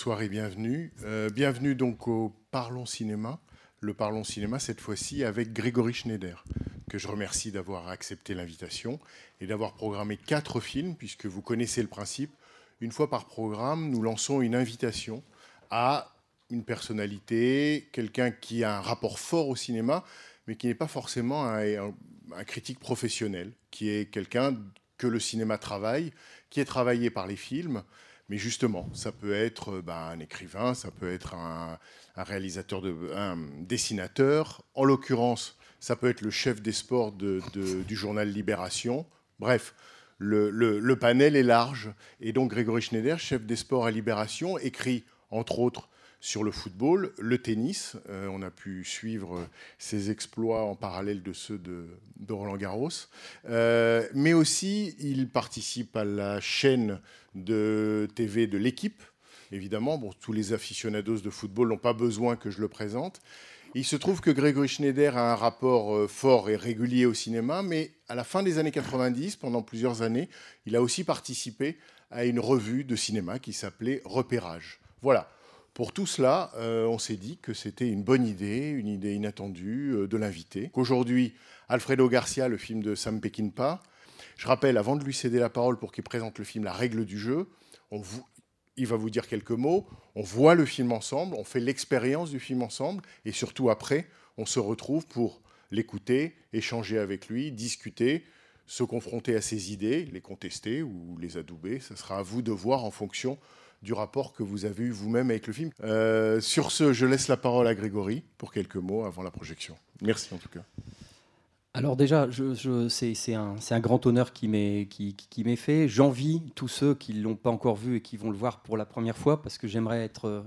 Bonsoir et bienvenue. Euh, bienvenue donc au Parlons Cinéma. Le Parlons Cinéma, cette fois-ci avec Grégory Schneider, que je remercie d'avoir accepté l'invitation et d'avoir programmé quatre films, puisque vous connaissez le principe. Une fois par programme, nous lançons une invitation à une personnalité, quelqu'un qui a un rapport fort au cinéma, mais qui n'est pas forcément un, critique professionnel, qui est quelqu'un que le cinéma travaille, qui est travaillé par les films. Mais justement, ça peut être euh, ben, un écrivain, ça peut être un, réalisateur, de, un dessinateur. En l'occurrence, ça peut être le chef des sports du journal Libération. Bref, le panel est large. Et donc Grégory Schneider, chef des sports à Libération, écrit entre autres sur le football, le tennis. Euh, on a pu suivre euh, ses exploits en parallèle de ceux de, Roland Garros. Euh, mais aussi, il participe à la chaîne de TV de l'équipe. Évidemment, tous les aficionados de football n'ont pas besoin que je le présente. Il se trouve que Grégory Schneider a un rapport euh, fort et régulier au cinéma, mais à la fin des années 90, pendant plusieurs années, il a aussi participé à une revue de cinéma qui s'appelait Repérage. Voilà. Pour tout cela, euh, on s'est dit que c'était une bonne idée, une idée inattendue euh, de l'inviter. Qu'aujourd'hui, Alfredo Garcia, le film de Sam Peckinpah, je rappelle, avant de lui céder la parole pour qu'il présente le film La règle du jeu, on il va vous dire quelques mots, on voit le film ensemble, on fait l'expérience du film ensemble, et surtout après, on se retrouve pour l'écouter, échanger avec lui, discuter, se confronter à ses idées, les contester ou les adouber. Ce sera à vous de voir en fonction du rapport que vous avez eu vous-même avec le film. Euh, sur ce, je laisse la parole à Grégory pour quelques mots avant la projection. Merci en tout cas. Alors déjà, c'est un, grand honneur qui m'est fait. J'envie tous ceux qui ne l'ont pas encore vu et qui vont le voir pour la première fois parce que j'aimerais être,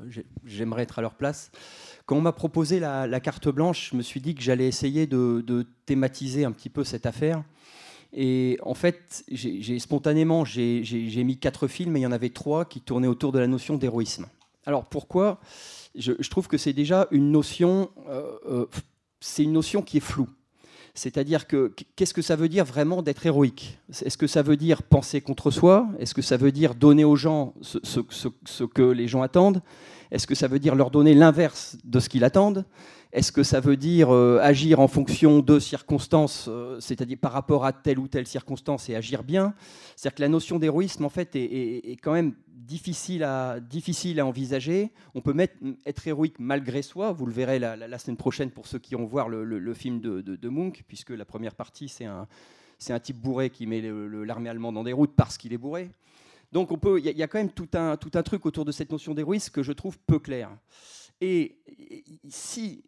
à leur place. Quand on m'a proposé la, carte blanche, je me suis dit que j'allais essayer de thématiser un petit peu cette affaire. Et en fait, spontanément, j'ai mis quatre films et il y en avait trois qui tournaient autour de la notion d'héroïsme. Alors pourquoi? Je, trouve que c'est déjà une notion, euh, euh, c'est une notion qui est floue. C'est-à-dire que qu'est-ce que ça veut dire vraiment d'être héroïque? Est-ce que ça veut dire penser contre soi? Est-ce que ça veut dire donner aux gens ce que les gens attendent? Est-ce que ça veut dire leur donner l'inverse de ce qu'ils attendent? Est-ce que ça veut dire euh, agir en fonction de circonstances, euh, c'est-à-dire par rapport à telle ou telle circonstance et agir bien? C'est-à-dire que la notion d'héroïsme, en fait, est, quand même difficile à, envisager. On peut être héroïque malgré soi. Vous le verrez la, semaine prochaine pour ceux qui vont voir le, film de, de, Munch, puisque la première partie, c'est un, c'est un type bourré qui met l'armée allemande dans des routes parce qu'il est bourré. Donc il y, a- quand même tout un, truc autour de cette notion d'héroïsme que je trouve peu clair. Et si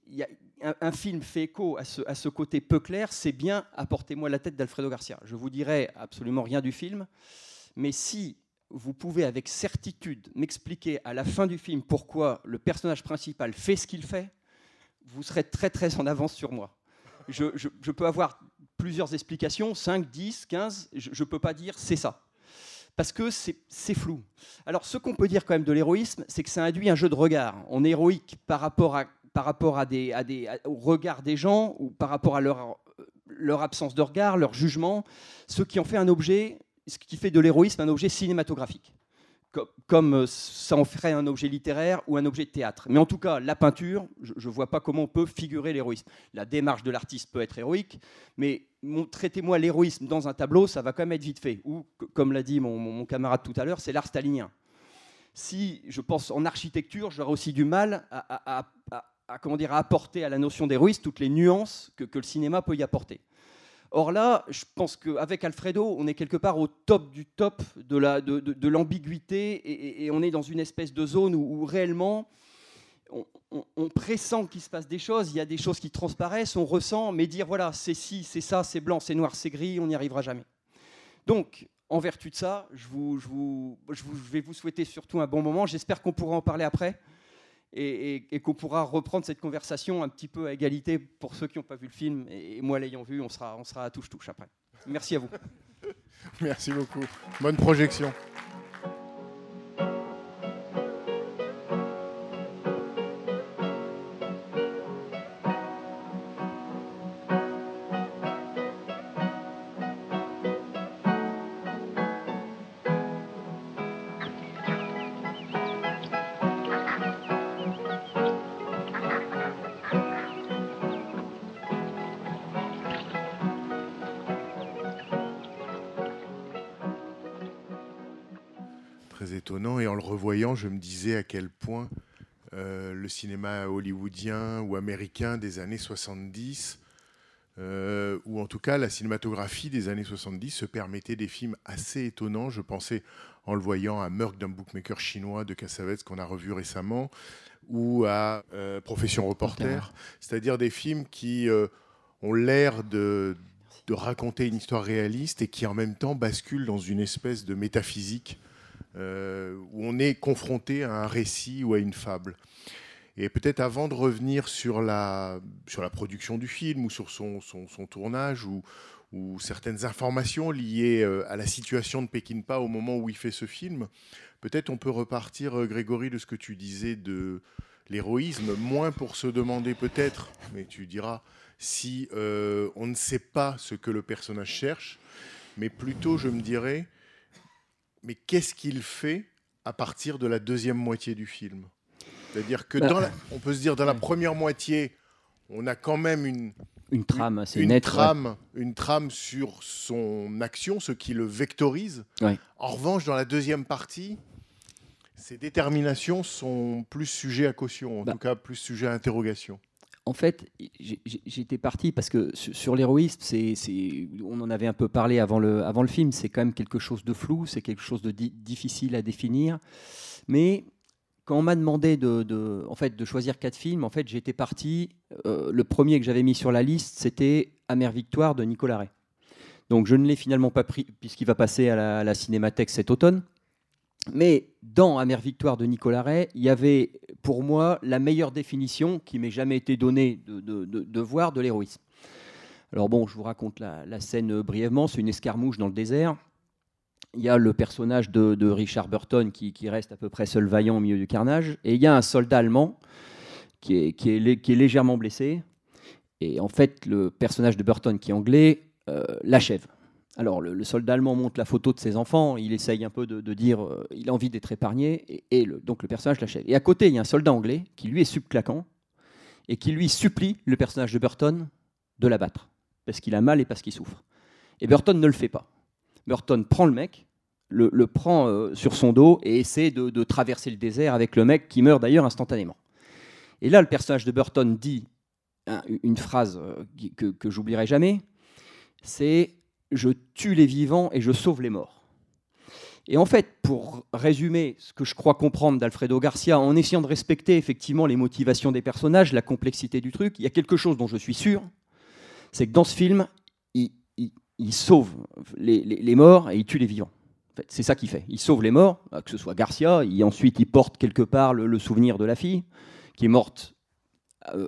un, film fait écho à ce, côté peu clair, c'est bien Apportez-moi la tête d'Alfredo Garcia. Je vous dirai absolument rien du film, mais si vous pouvez avec certitude m'expliquer à la fin du film pourquoi le personnage principal fait ce qu'il fait, vous serez très très en avance sur moi. Je peux avoir plusieurs explications, 5, 10, 15, je ne peux pas dire c'est ça. Parce que c'est flou. Alors ce qu'on peut dire quand même de l'héroïsme, c'est que ça induit un jeu de regard. On est héroïque par rapport, à, par rapport au regard des gens ou par rapport à leur, leur absence de regard, leur jugement, ce qui en fait un objet, ce qui fait de l'héroïsme un objet cinématographique co- comme euh, ça en ferait un objet littéraire ou un objet de théâtre. Mais en tout cas, la peinture, je ne vois pas comment on peut figurer l'héroïsme. La démarche de l'artiste peut être héroïque, mais traitez-moi l'héroïsme dans un tableau, ça va quand même être vite fait. Ou, comme l'a dit mon, camarade tout à l'heure, c'est l'art stalinien. Si je pense en architecture, j'aurais aussi du mal à, comment dire, à apporter à la notion d'héroïsme toutes les nuances que le cinéma peut y apporter. Or là, je pense qu'avec Alfredo, on est quelque part au top du top de la- de, de- l'ambiguïté et, on est dans une espèce de zone où, réellement on pressent qu'il se passe des choses, il y a des choses qui transparaissent, on ressent, mais dire voilà, c'est ci, c'est ça, c'est blanc, c'est noir, c'est gris, on n'y arrivera jamais. Donc, en vertu de ça, je, vous, je, vous, je, vous- je vais vous souhaiter surtout un bon moment. J'espère qu'on pourra en parler après et, et- et qu'on pourra reprendre cette conversation un petit peu à égalité pour ceux qui n'ont pas vu le film. Et, moi, l'ayant vu, on sera, on sera à touche-touche après. Merci à vous. Merci beaucoup. Bonne projection. À quel point euh, le cinéma hollywoodien ou américain des années 70, euh, ou en tout cas la cinématographie des années 70, se permettait des films assez étonnants. Je pensais, en le voyant, à Meurtre d'un bookmaker chinois de Cassavetes qu'on a revu récemment, ou à euh, Profession reporter, c'est-à-dire des films qui ont l'air de, de raconter une histoire réaliste et qui en même temps basculent dans une espèce de métaphysique euh, où on est confronté à un récit ou à une fable. Et peut-être avant de revenir sur la, sur la production du film ou sur son, son, tournage ou, certaines informations liées euh, à la situation de Peckinpah au moment où il fait ce film, peut-être on peut repartir, euh, Grégory, de ce que tu disais de l'héroïsme, moins pour se demander peut-être, mais tu diras, si on ne sait pas ce que le personnage cherche, mais plutôt, je me dirais, mais qu'est-ce qu'il fait à partir de la deuxième moitié du film? C'est-à-dire que Bah, dans la- on peut se dire dans la première moitié, on a quand même une, Une trame assez une nette. ouais. trame, une trame sur son action, ce qui le vectorise. Ouais. En revanche, dans la deuxième partie, ses déterminations sont plus sujets à caution, en Bah. tout cas plus sujets à interrogation. En fait, j'étais parti parce que sur, l'héroïsme, on en avait un peu parlé avant le, film, c'est quand même quelque chose de flou, c'est quelque chose de di- difficile à définir. Mais quand on m'a demandé de choisir quatre films, en fait, j'étais parti. euh, le premier que j'avais mis sur la liste, c'était Amère Victoire de Nicolas Ray. Donc je ne l'ai finalement pas pris puisqu'il va passer à la, à la Cinémathèque cet automne. Mais dans Amère Victoire de Nicolas Ray, il y avait pour moi la meilleure définition qui m'ait jamais été donnée de, voir de l'héroïsme. Alors bon, je vous raconte la, scène brièvement, c'est une escarmouche dans le désert. Il y a le personnage de, Richard Burton qui, reste à peu près seul vaillant au milieu du carnage, et il y a un soldat allemand qui est légèrement blessé, et en fait le personnage de Burton qui est anglais euh, l'achève. Alors le, soldat allemand montre la photo de ses enfants, il essaye un peu de, dire, euh, il a envie d'être épargné, et, donc le personnage l'achève. Et à côté, il y a un soldat anglais qui lui est subclaquant, et qui lui supplie le personnage de Burton de l'abattre, parce qu'il a mal et parce qu'il souffre. Et Burton ne le fait pas. Burton prend le mec, le, prend euh, sur son dos et essaie de, traverser le désert avec le mec qui meurt d'ailleurs instantanément. Et là, le personnage de Burton dit un- une phrase euh, que j'oublierai jamais, c'est « je tue les vivants et je sauve les morts ». Et en fait, pour résumer ce que je crois comprendre d'Alfredo Garcia, en essayant de respecter effectivement les motivations des personnages, la complexité du truc, il y a quelque chose dont je suis sûr, c'est que dans ce film, il, sauve les, morts et il tue les vivants. C'est ça qu'il fait. Il sauve les morts, euh, que ce soit Garcia, et ensuite il porte quelque part le, le souvenir de la fille, qui est morte euh,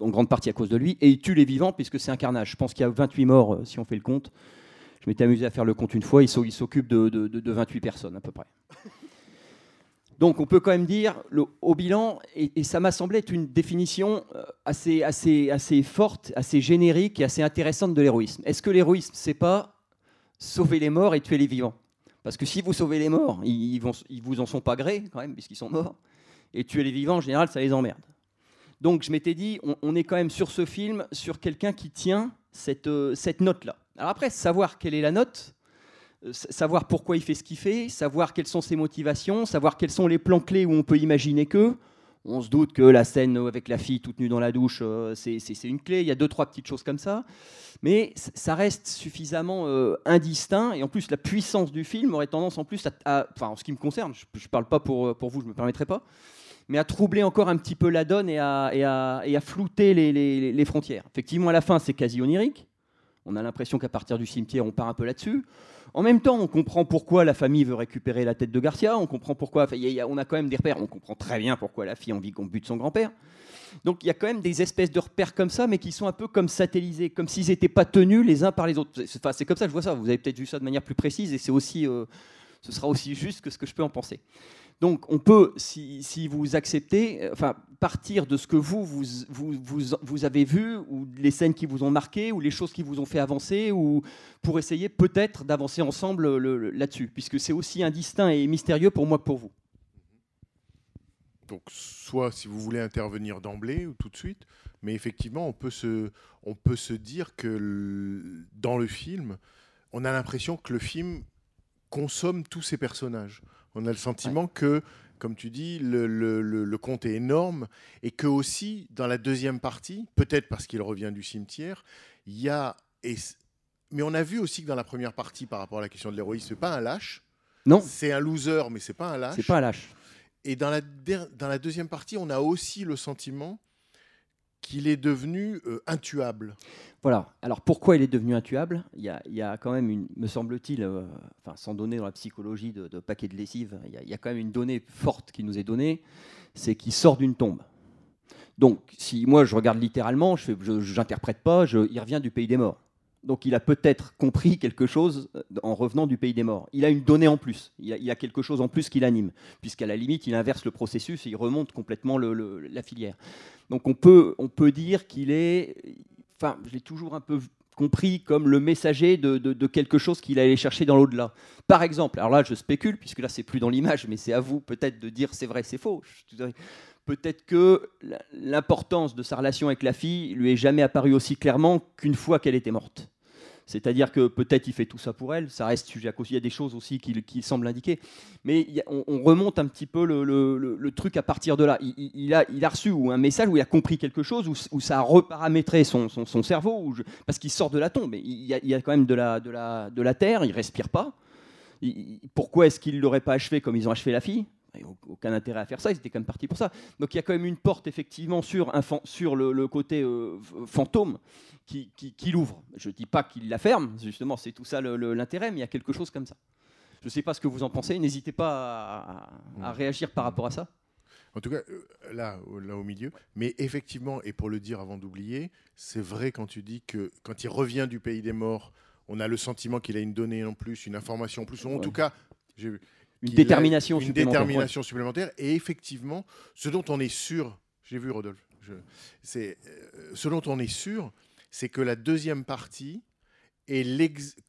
en grande partie à cause de lui, et il tue les vivants puisque c'est un carnage. Je pense qu'il y a 28 morts euh, si on fait le compte. Je m'étais amusé à faire le compte une fois, il s'o- il s'occupe de, de- de- de 28 personnes à peu près. Donc on peut quand même dire, au bilan, et, ça m'a semblé être une définition euh, assez, forte, assez générique et assez intéressante de l'héroïsme. Est-ce que l'héroïsme, c'est pas sauver les morts et tuer les vivants? Parce que si vous sauvez les morts, ils, ils vous en sont pas grés quand même, puisqu'ils sont morts, et tuer les vivants, en général, ça les emmerde. Donc je m'étais dit, on, est quand même sur ce film, sur quelqu'un qui tient cette, euh, cette note-là. Alors après, savoir quelle est la note, euh, savoir pourquoi il fait ce qu'il fait, savoir quelles sont ses motivations, savoir quels sont les plans clés où on peut imaginer que. On se doute que la scène avec la fille toute nue dans la douche, euh, c'est une clé. Il y a deux, trois petites choses comme ça. Mais ça reste suffisamment indistinct. Et en plus, la puissance du film aurait tendance en plus à. enfin, en ce qui me concerne, je ne parle pas pour, pour vous, je ne me permettrai pas. Mais à troubler encore un petit peu la donne et à, flouter les, frontières. Effectivement, à la fin, c'est quasi onirique. On a l'impression qu'à partir du cimetière, on part un peu là-dessus. En même temps, on comprend pourquoi la famille veut récupérer la tête de Garcia. On comprend pourquoi. a- on a quand même des repères. On comprend très bien pourquoi la fille envie qu'on bute son grand-père. Donc il y a quand même des espèces de repères comme ça, mais qui sont un peu comme satellisés, comme s'ils n'étaient pas tenus les uns par les autres. C'est comme ça je vois ça. Vous avez peut-être vu ça de manière plus précise, et c'est aussi, euh, ce sera aussi juste que ce que je peux en penser. Donc on peut, si, vous acceptez, euh, enfin, partir de ce que vous vous, vous, vous, avez vu, ou les scènes qui vous ont marqué, ou les choses qui vous ont fait avancer, ou pour essayer peut-être d'avancer ensemble le- le- là-dessus, puisque c'est aussi indistinct et mystérieux pour moi que pour vous. Donc, soit si vous voulez intervenir d'emblée ou tout de suite, mais effectivement, on peut se, on peut se dire que dans le film, on a l'impression que le film consomme tous ces personnages. On a le sentiment que, comme tu dis, le, le, le- le conte est énorme et que aussi, dans la deuxième partie, peut-être parce qu'il revient du cimetière, il y a. et mais on a vu aussi que dans la première partie, par rapport à la question de l'héroïsme, c'est pas un lâche. Non, C'est un loser, mais c'est pas un lâche. c'est pas un lâche. Et dans la, der- dans la deuxième partie, on a aussi le sentiment qu'il est devenu euh, intuable. Voilà. Alors pourquoi il est devenu intuable? Il y, a, y a quand même, une, me semble-t-il, euh, sans donner dans la psychologie de, de paquet de lessive, il y, a, quand même une donnée forte qui nous est donnée, c'est qu'il sort d'une tombe. Donc, si moi je regarde littéralement, je n'interprète pas, il revient du pays des morts. Donc il a peut-être compris quelque chose euh, en revenant du pays des morts. Il a une donnée en plus, il a, a quelque chose en plus qui l'anime, puisqu'à la limite il inverse le processus et il remonte complètement la filière. Donc on peut, dire qu'il est, enfin je l'ai toujours un peu compris comme le messager de, de- de quelque chose qu'il allait chercher dans l'au-delà. Par exemple, alors là je spécule, puisque là c'est plus dans l'image, mais c'est à vous peut-être de dire c'est vrai, c'est faux. Peut-être que l'importance de sa relation avec la fille lui est jamais apparue aussi clairement qu'une fois qu'elle était morte. C'est-à-dire que peut-être il fait tout ça pour elle, ça reste sujet à cause. Il y a des choses aussi qui, qui semblent indiquer. Mais on, on remonte un petit peu le, truc à partir de là. Il, a, reçu un message où il a compris quelque chose, où, ça a reparamétré son, cerveau, parce qu'il sort de la tombe. Il y, a, il y a quand même de la, terre, il respire pas. Pourquoi est-ce qu'ils ne l'auraient pas achevé comme ils ont achevé la fille? Aucun intérêt à faire ça, ils étaient quand même partis pour ça. Donc il y a quand même une porte effectivement sur, un fan- sur le, le côté euh, fantôme qui, qui, qui l'ouvre. Je ne dis pas qu'il la ferme, justement, c'est tout ça l'intérêt, mais il y a quelque chose comme ça. Je ne sais pas ce que vous en pensez, n'hésitez pas à, à- à réagir par rapport à ça. En tout cas, euh, là, au- là au milieu. Mais effectivement, et pour le dire avant d'oublier, c'est vrai quand tu dis que quand il revient du pays des morts, on a le sentiment qu'il a une donnée en plus, une information en plus, ou en Ouais. tout cas, j'ai vu Une a détermination une supplémentaire. détermination supplémentaire. Et effectivement, ce dont on est sûr, j'ai vu Rodolphe, je- euh, ce dont on est sûr, c'est que la deuxième partie est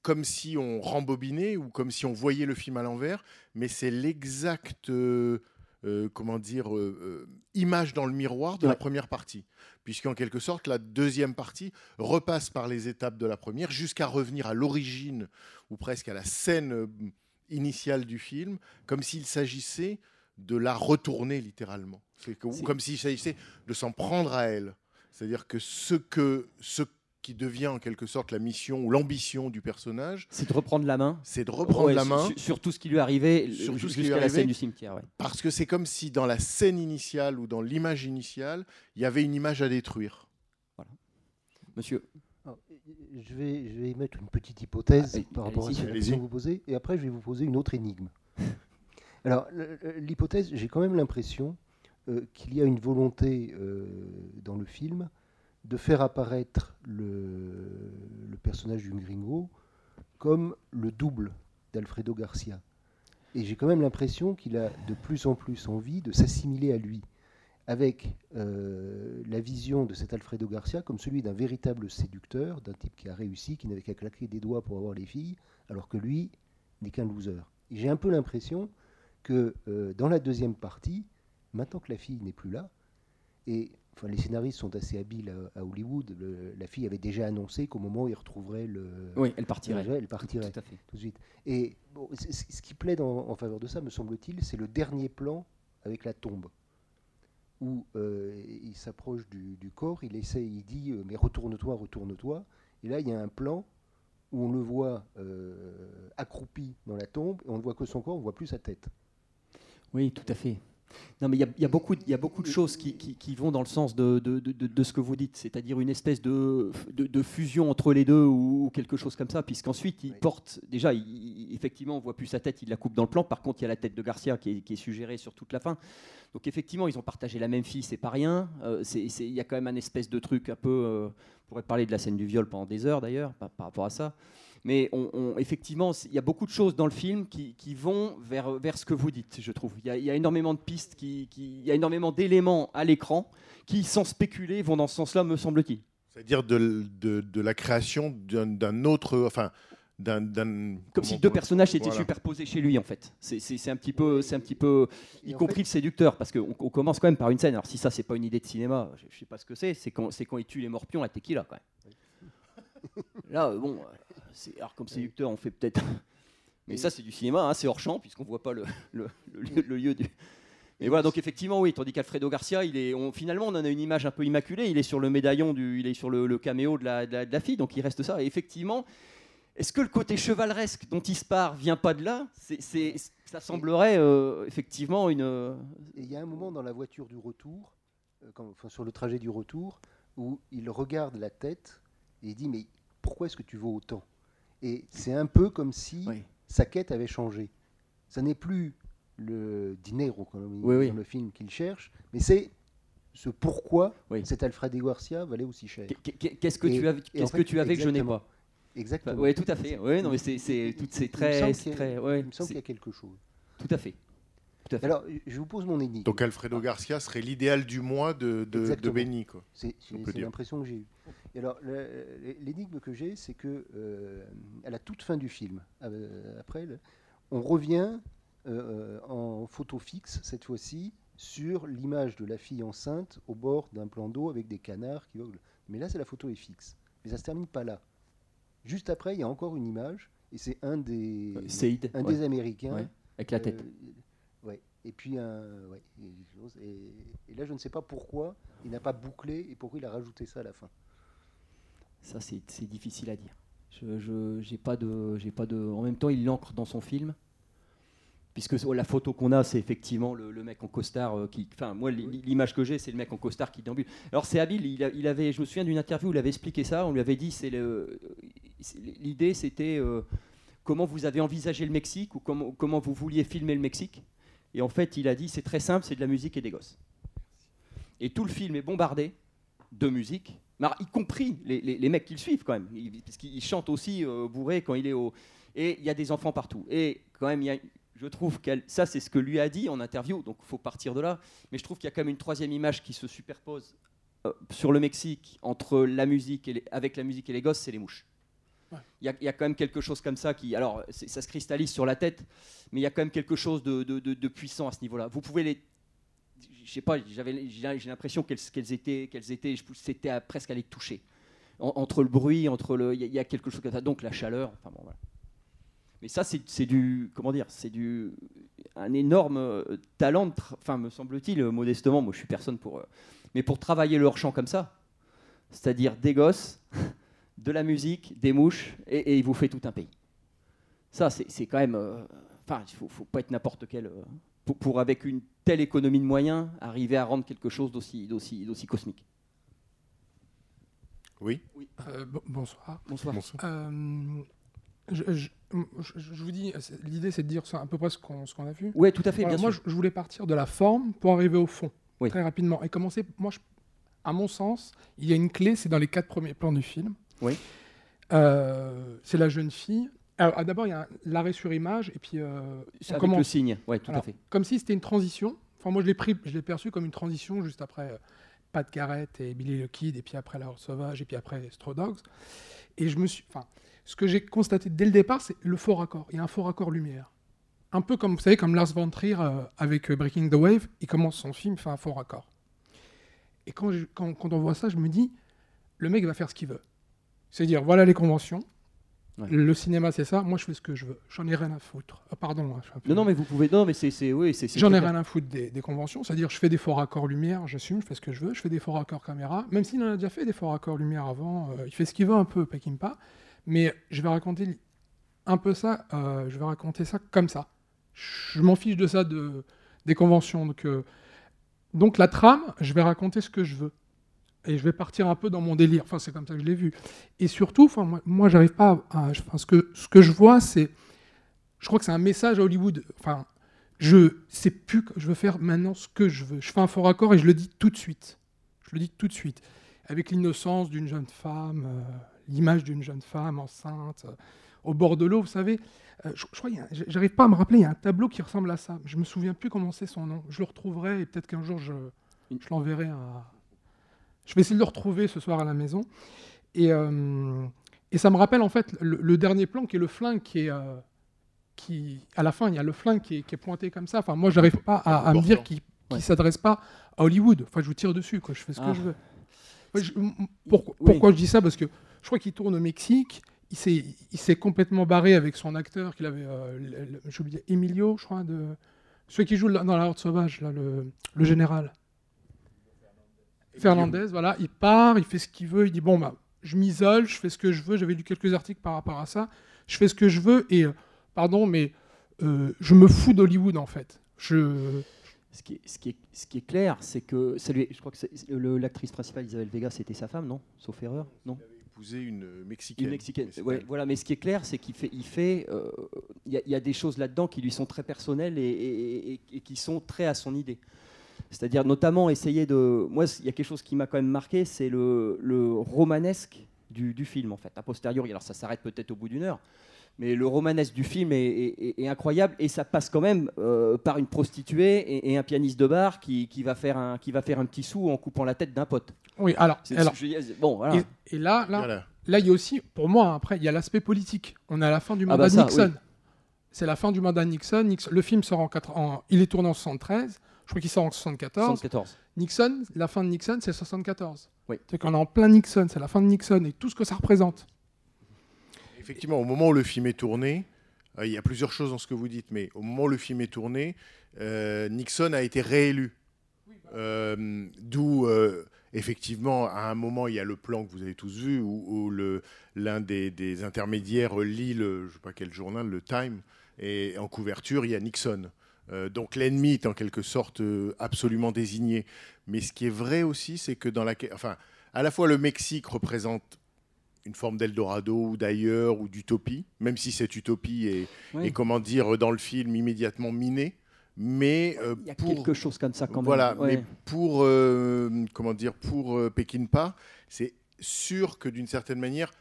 comme si on rembobinait ou comme si on voyait le film à l'envers, mais c'est l'exact euh, euh, comment dire euh, image dans le miroir de la première partie, puisqu'en quelque sorte la deuxième partie repasse par les étapes de la première jusqu'à revenir à l'origine ou presque à la scène initiale du film, comme s'il s'agissait de la retourner littéralement. C'est comme s'il s'agissait de s'en prendre à elle. C'est-à-dire que ce, que ce qui devient en quelque sorte la mission ou l'ambition du personnage, C'est de reprendre la main. c'est de reprendre Ouais, la sur- main Sur, sur tout ce qui lui arrivait Sur tout ce qui jusqu'à lui la arrivait. scène du cimetière. ouais. parce que c'est comme si dans la scène initiale ou dans l'image initiale, il y avait une image à détruire. Monsieur, Alors, Je vais, je vais émettre une petite hypothèse Allez- par rapport à cette question que vous posez, et après je vais vous poser une autre énigme. Alors, l'hypothèse, j'ai quand même l'impression euh, qu'il y a une volonté euh, dans le film de faire apparaître le, le personnage du Gringo comme le double d'Alfredo Garcia. Et j'ai quand même l'impression qu'il a de plus en plus envie de s'assimiler à lui, avec euh, la vision de cet Alfredo Garcia comme celui d'un véritable séducteur, d'un type qui a réussi, qui n'avait qu'à claquer des doigts pour avoir les filles, alors que lui n'est qu'un loser. J'ai un peu l'impression que euh, dans la deuxième partie, maintenant que la fille n'est plus là, et enfin, les scénaristes sont assez habiles à, à Hollywood, le- la fille avait déjà annoncé qu'au moment où il retrouverait le, oui, elle partirait. elle partirait Tout à fait. tout de suite. Et bon, ce qui plaide en, en faveur de ça, me semble-t-il, c'est le dernier plan avec la tombe, où euh, il s'approche du, corps, il essaie, il dit euh, mais retourne-toi, retourne-toi. Et là, il y a un plan où on le voit euh, accroupi dans la tombe, et on ne voit que son corps, on ne voit plus sa tête. Oui, tout à fait. Non, mais il y a- il y, a beaucoup de- choses qui, qui- qui vont dans le sens de, de- de- de- de ce que vous dites, c'est-à-dire une espèce de, fusion entre les deux ou, ou quelque chose comme ça, puisqu'ensuite il Oui. porte. Déjà, il- effectivement, on voit plus sa tête, il la coupe dans le plan. Par contre, il y a la tête de Garcia qui est, qui est suggérée sur toute la fin. Donc, effectivement, ils ont partagé la même fille, c'est pas rien. Euh, Il y a quand même un espèce de truc un peu. euh, on pourrait parler de la scène du viol pendant des heures d'ailleurs, par, par rapport à ça. Mais on, on- effectivement, il y a beaucoup de choses dans le film qui, qui vont vers, vers ce que vous dites, je trouve. Il y a, il y a énormément de pistes, qui, qui- il y a énormément d'éléments à l'écran qui, sans spéculer, vont dans ce sens-là, me semble-t-il. C'est-à-dire de, de- de la création d'un autre, enfin, d'un, d'un- Comme si on deux personnages s'étaient Voilà. superposés chez lui, en fait. C'est- un petit peu, c'est un petit peu, y compris fait- le séducteur, parce qu'on on commence quand même par une scène. Alors si ça, c'est pas une idée de cinéma, je, je sais pas ce que c'est. C'est quand, c'est quand il tue les morpions à tequila, quand même. Là, bon, euh, c'est- alors comme séducteur, on fait peut-être. Mais ça, c'est du cinéma, hein, c'est hors champ, puisqu'on voit pas le, le- le lieu, le lieu du. Mais voilà, donc effectivement, oui, tandis qu'Alfredo Garcia, il est, on- finalement, on en a une image un peu immaculée. Il est sur le médaillon, du, il est sur le, caméo de la, de la- de la fille, donc il reste ça. Et effectivement, est-ce que le côté chevaleresque dont il se part vient pas de là? Ça semblerait euh, effectivement une. euh, Et il y a un moment dans la voiture du retour, euh, quand- enfin, sur le trajet du retour, où il regarde la tête et il dit Mais pourquoi est-ce que tu vaux autant? Et c'est un peu comme si Oui. sa quête avait changé. Ça n'est plus le dinero, comme Oui, dans le film qu'il cherche, mais c'est ce pourquoi Oui. cet Alfred Garcia valait aussi cher. qu'est- qu'est- Qu'est-ce que Et- tu en que avais que je n'ai exactement. pas? Exactement. Oui, tout à fait. Oui, non, mais c'est, c'est, tout, c'est Il me très, semble qu'il y a- très, ouais, il me semble c'est- qu'il y a quelque chose. tout à fait. Tout à fait. Alors, je vous pose mon énigme. Donc Alfredo Garcia serait l'idéal du moi de, de. Benny. Quoi. C'est l'impression que j'ai eue. Et alors, l'énigme que j'ai, c'est que euh, à la toute fin du film, euh, après, le- on revient euh, en photo fixe cette fois-ci sur l'image de la fille enceinte au bord d'un plan d'eau avec des canards qui voguent. Mais là, c'est la photo est fixe. Mais ça se termine pas là. Juste après, il y a encore une image et c'est un des Seïd, un ouais, des Américains. ouais, avec la tête. Ouais. Et puis un, ouais, et là, je ne sais pas pourquoi il n'a pas bouclé et pourquoi il a rajouté ça à la fin. Ça, c'est, difficile à dire. Je, j'ai pas de, j'ai pas de. En même temps, il l'ancre dans son film. Puisque oh, la photo qu'on a, c'est effectivement le, le mec en costard euh, qui. Enfin, moi, li- l'image que j'ai, c'est le mec en costard qui déambule. Alors, c'est habile. Il, a- il avait, je me souviens d'une interview où il avait expliqué ça. On lui avait dit, c'est l'idée, c'était euh, comment vous avez envisagé le Mexique ou comment, comment vous vouliez filmer le Mexique. Et en fait, il a dit, c'est très simple, c'est de la musique et des gosses. Et tout le film est bombardé de musique, alors, y compris les, les- les mecs qui le suivent quand même, parce qu'il chante aussi euh, bourré quand il est au... Et il y a des enfants partout. Et quand même, y a, je trouve que ça, c'est ce que lui a dit en interview, donc il faut partir de là. Mais je trouve qu'il y a quand même une troisième image qui se superpose euh, sur le Mexique entre la musique et les- avec la musique et les gosses, c'est les mouches. Il y, a, il y a quand même quelque chose comme ça qui, alors, ça se cristallise sur la tête, mais il y a quand même quelque chose de, de- de- de puissant à ce niveau-là. Vous pouvez les, je sais pas, j'avais, j'ai l'impression qu'elles, étaient, qu'elles étaient, c'était presque à les toucher. En- entre le bruit, entre le, il y, a- quelque chose comme ça. Donc la chaleur. Enfin bon, voilà. Mais ça, c'est, du, comment dire, c'est du, un énorme euh, talent. Enfin, me semble-t-il, euh, modestement, moi je suis personne pour, euh, mais pour travailler leur chant comme ça, c'est-à-dire des gosses, de la musique, des mouches, et, il vous fait tout un pays. Ça, c'est, quand même, enfin, il faut, faut pas être n'importe quel. Pour, pour, avec une telle économie de moyens, arriver à rendre quelque chose d'aussi, cosmique. Oui, Euh, bon- bonsoir. Bonsoir. bonsoir. Euh, je, je- je- je vous dis, c'est- l'idée c'est de dire ça à peu près ce qu'on a vu. Oui, tout à fait, Voilà, bien moi, sûr. je, je voulais partir de la forme pour arriver au fond, Oui. très rapidement. Et commencer, moi, je- à mon sens, il y a une clé, c'est dans les quatre premiers plans du film. Oui. Euh, c'est la jeune fille. Alors, ah, D'abord, il y a l'arrêt sur image, et puis euh, C'est on avec le signe, ouais, tout à fait. comme si c'était une transition. Enfin, moi, je l'ai pris, je l'ai perçu comme une transition juste après euh, Pat Garrett et Billy the Kid, et puis après La Horde Sauvage, et puis après Straw Dogs. Et je me suis, enfin, ce que j'ai constaté dès le départ, c'est le faux raccord. Il y a un faux raccord lumière. Un peu comme, vous savez, comme Lars von Trier euh, avec euh, Breaking the Wave, il commence son film, il fait un faux raccord. Et quand, je- quand, quand on voit ça, je me dis, le mec va faire ce qu'il veut. C'est-à-dire, voilà les conventions. Ouais. Le cinéma, c'est ça. Moi, je fais ce que je veux. J'en ai rien à foutre. Ah, pardon. hein, je peu- Non, non, mais vous pouvez. Non, mais c'est, oui, J'en ai rien à foutre des, des conventions, c'est-à-dire je fais des faux raccords lumière, j'assume, je fais ce que je veux, je fais des faux raccords caméra, même s'il en a déjà fait des faux raccords lumière avant, euh, il fait ce qu'il veut un peu, Peckinpah, mais je vais raconter un peu ça, euh, je vais raconter ça comme ça. Je m'en fiche de ça de, des conventions. Donc, euh, donc la trame, je vais raconter ce que je veux. Et je vais partir un peu dans mon délire. Enfin, c'est comme ça que je l'ai vu. Et surtout, enfin, moi, moi j'arrive pas à. enfin, ce, que, ce que je vois, c'est. Je crois que c'est un message à Hollywood. Enfin, je sais plus que je veux faire maintenant ce que je veux. Je fais un fort accord et je le dis tout de suite. Je le dis tout de suite. Avec l'innocence d'une jeune femme, euh, l'image d'une jeune femme enceinte, euh, au bord de l'eau, vous savez. Euh, je, je crois, j'arrive pas à me rappeler, il y a un tableau qui ressemble à ça. Je me souviens plus comment c'est son nom. Je le retrouverai et peut-être qu'un jour je, je l'enverrai à. Je vais essayer de le retrouver ce soir à la maison. Et, euh, et ça me rappelle en fait le, le dernier plan qui est le flingue qui est. euh, qui, à la fin, il y a le flingue qui est, qui est pointé comme ça. Enfin, moi, j'arrive pas à, à me dire qu'il ne Ouais. s'adresse pas à Hollywood. Enfin, je vous tire dessus, quoi. je fais ce Ah. que je veux. Ouais, je- m- pourquoi, Oui. pourquoi je dis ça? Parce que je crois qu'il tourne au Mexique. Il s'est, complètement barré avec son acteur qu'il avait, euh, j'ai oublié, Emilio, je crois, de celui qui joue dans La Horde Sauvage, là, le, le général. Fernandez, voilà, il part, il fait ce qu'il veut, il dit bon bah je m'isole, je fais ce que je veux. J'avais lu quelques articles par rapport à ça. Je fais ce que je veux et euh, pardon, mais euh, je me fous d'Hollywood en fait. Je Ce qui est, ce qui est, ce qui est clair, c'est que ça lui est- je crois que l'actrice principale Isabelle Vega, c'était sa femme, non? Sauf erreur, non? Épousé une mexicaine. Une mexicaine. Ouais, voilà, mais ce qui est clair, c'est qu'il fait, il fait, euh, il y, a- il y a des choses là-dedans qui lui sont très personnelles et, et- et- et qui sont très à son idée. C'est-à-dire notamment essayer de. Moi, il y a quelque chose qui m'a quand même marqué, c'est le, le romanesque du, du film en fait. A posteriori, alors ça s'arrête peut-être au bout d'une heure, mais le romanesque du film est, est- est- est incroyable et ça passe quand même euh, par une prostituée et, et un pianiste de bar qui, qui va faire un, qui va faire un petit sou en coupant la tête d'un pote. oui alors, C'est- alors je bon, voilà. et, et là là Voilà. là il y a aussi pour moi après il y a l'aspect politique. On est à la fin du Ah mandat bah ça, Nixon. C'est la fin du mandat Nixon. Nixon- Le film sort en, quatre- en- il est tourné en 73. Je crois qu'il sort en 74. 74. Nixon, la fin de Nixon, c'est 74. Oui. C'est qu'on est en plein Nixon, c'est la fin de Nixon et tout ce que ça représente. Effectivement, au moment où le film est tourné, euh, il y a plusieurs choses dans ce que vous dites, mais au moment où le film est tourné, euh, Nixon a été réélu. Euh, D'où, euh, effectivement, à un moment, il y a le plan que vous avez tous vu, où, l'un des, des intermédiaires lit le, je ne sais pas quel journal, le Time, et en couverture, il y a Nixon. Euh, donc l'ennemi est en quelque sorte euh, absolument désigné. Mais ce qui est vrai aussi, c'est que dans la, enfin, à la fois le Mexique représente une forme d'Eldorado ou d'ailleurs ou d'utopie, même si cette utopie est, Oui. est, comment dire, dans le film immédiatement minée. Mais euh, Il y a pour, quelque chose comme ça quand même. voilà, Ouais. mais pour euh, comment dire, pour euh, Peckinpah, c'est sûr que d'une certaine manière,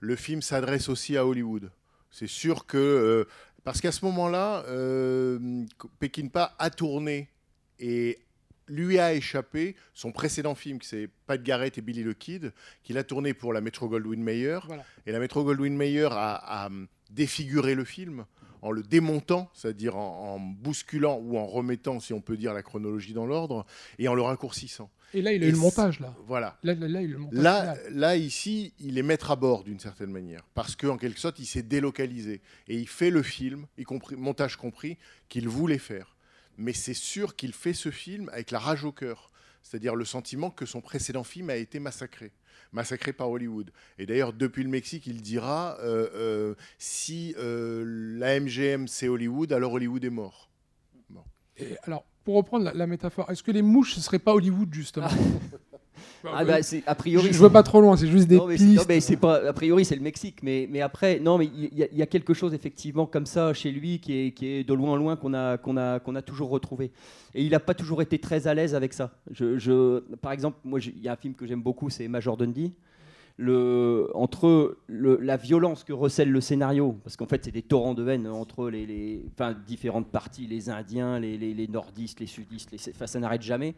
le film s'adresse aussi à Hollywood. C'est sûr que parce qu'à ce moment-là, euh, Peckinpah a tourné et lui a échappé son précédent film, qui c'est Pat Garrett et Billy the Kid, qu'il a tourné pour la Metro Goldwyn Mayer. Voilà. Et la Metro Goldwyn Mayer a, a défiguré le film en le démontant, c'est-à-dire en, en bousculant ou en remettant, si on peut dire, la chronologie dans l'ordre, et en le raccourcissant. Et là, il a Et eu le montage là. Voilà. Là, là, là, il a eu le montage. Là, là, ici, il est maître à bord d'une certaine manière, parce qu'en quelque sorte, il s'est délocalisé et il fait le film, y compris montage compris, qu'il voulait faire. Mais c'est sûr qu'il fait ce film avec la rage au cœur, c'est-à-dire le sentiment que son précédent film a été massacré, massacré par Hollywood. Et d'ailleurs, depuis le Mexique, il dira euh, euh, si euh, la MGM c'est Hollywood, alors Hollywood est mort. Et alors, pour reprendre la, la métaphore, est-ce que les mouches, ce serait pas Hollywood justement? Ah bah, c'est a priori. je, je veux pas trop loin, c'est juste des non, mais c'est- pistes. non, mais c'est pas. A priori, c'est le Mexique, mais, mais après, non, mais il y, a- il y a quelque chose effectivement comme ça chez lui qui est, qui est de loin en loin qu'on a, qu'on a, qu'on a toujours retrouvé. Et il n'a pas toujours été très à l'aise avec ça. Je, je- par exemple, moi, il y a un film que j'aime beaucoup, c'est Major Dundee. Le, entre le- la violence que recèle le scénario, parce qu'en fait c'est des torrents de haine entre les, les- enfin, différentes parties, les Indiens, les, les- les nordistes, les sudistes, les, enfin, ça n'arrête jamais,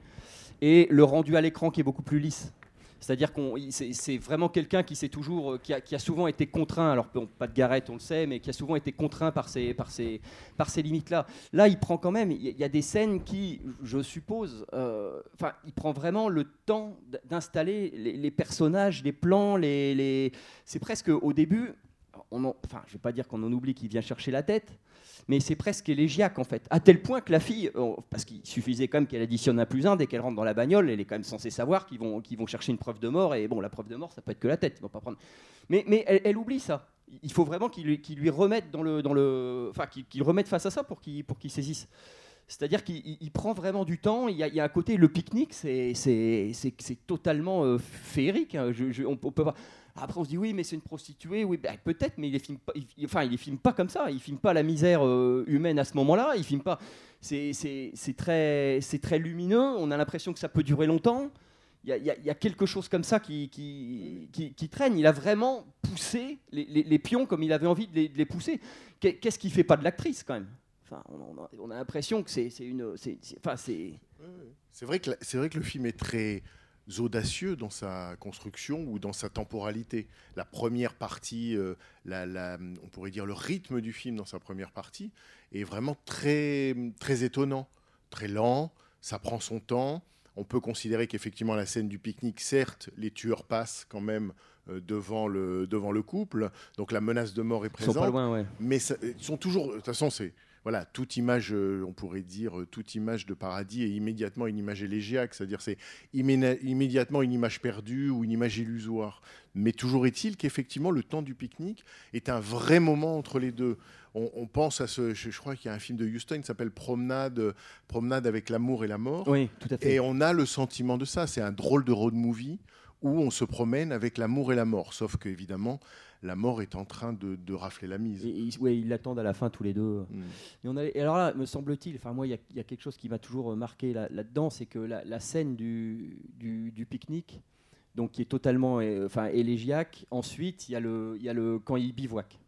et le rendu à l'écran qui est beaucoup plus lisse. C'est-à-dire qu'on, c'est vraiment quelqu'un qui s'est toujours, euh, qui a, souvent été contraint. Alors pas de Garrett, on le sait, mais qui a souvent été contraint par ces, par ces, par ces limites-là. Là, il prend quand même. Il y a- des scènes qui, je suppose, euh, il prend vraiment le temps d'installer les, les personnages, les plans, les, les- c'est presque au début. On en- enfin, je vais pas dire qu'on en oublie qu'il vient chercher la tête, mais c'est presque élégiaque en fait. À tel point que la fille, euh, parce qu'il suffisait quand même qu'elle additionne un plus un, dès qu'elle rentre dans la bagnole, elle est quand même censée savoir qu'ils vont, qu'ils vont chercher une preuve de mort, et bon, la preuve de mort, ça peut être que la tête, ils vont pas prendre. Mais, mais elle, oublie ça. Il faut vraiment qu'il qu'il lui remette dans le, dans le, enfin, remette face à ça pour qu'il, pour saisisse. C'est-à-dire qu'il il- il prend vraiment du temps. Il y a, il un côté, le pique-nique, c'est totalement euh, féerique. hein. On, on peut pas. Après, on se dit oui, mais c'est une prostituée. Oui, ben, peut-être, mais il les filme enfin, il les filme pas comme ça. Il filme pas la misère euh, humaine à ce moment-là. Il filme pas. C'est très, très lumineux. On a l'impression que ça peut durer longtemps. Il y, a- quelque chose comme ça qui, qui, traîne. Il a vraiment poussé les, les- pions comme il avait envie de les, pousser. Qu'est- Qu'est-ce qui fait pas de l'actrice quand même? Enfin, on, a, on a l'impression que c'est une. c'est- Enfin, vrai, vrai que le film est très audacieux dans sa construction ou dans sa temporalité. La première partie, euh, la- la- on pourrait dire le rythme du film dans sa première partie est vraiment très, très étonnant, très lent, ça prend son temps. On peut considérer qu'effectivement la scène du pique-nique, certes, les tueurs passent quand même euh, devant, le, devant le couple, donc la menace de mort est Ils sont présente pas loin, ouais. mais ça- ils sont toujours. De toute façon, c'est voilà, toute image, euh, on pourrait dire, euh, toute image de paradis est immédiatement une image élégiaque, c'est-à-dire c'est immédiatement une image perdue ou une image illusoire. Mais toujours est-il qu'effectivement, le temps du pique-nique est un vrai moment entre les deux. On, on pense à ce, je, je crois qu'il y a un film de Houston qui s'appelle Promenade, Promenade avec l'amour et la mort. Oui, tout à fait. Et on a le sentiment de ça. C'est un drôle de road movie où on se promène avec l'amour et la mort. Sauf qu'évidemment, la mort est en train de, de rafler la mise. Et ils, l'attendent à la fin tous les deux. Mm. Et, on a- et alors là, me semble-t-il, enfin moi, il y a- il y, a quelque chose qui m'a toujours marqué là- là-dedans, c'est que la, la scène du, du, du pique-nique, donc qui est totalement, euh, enfin élégiaque. Ensuite, il y a le, y a le quand il bivouac.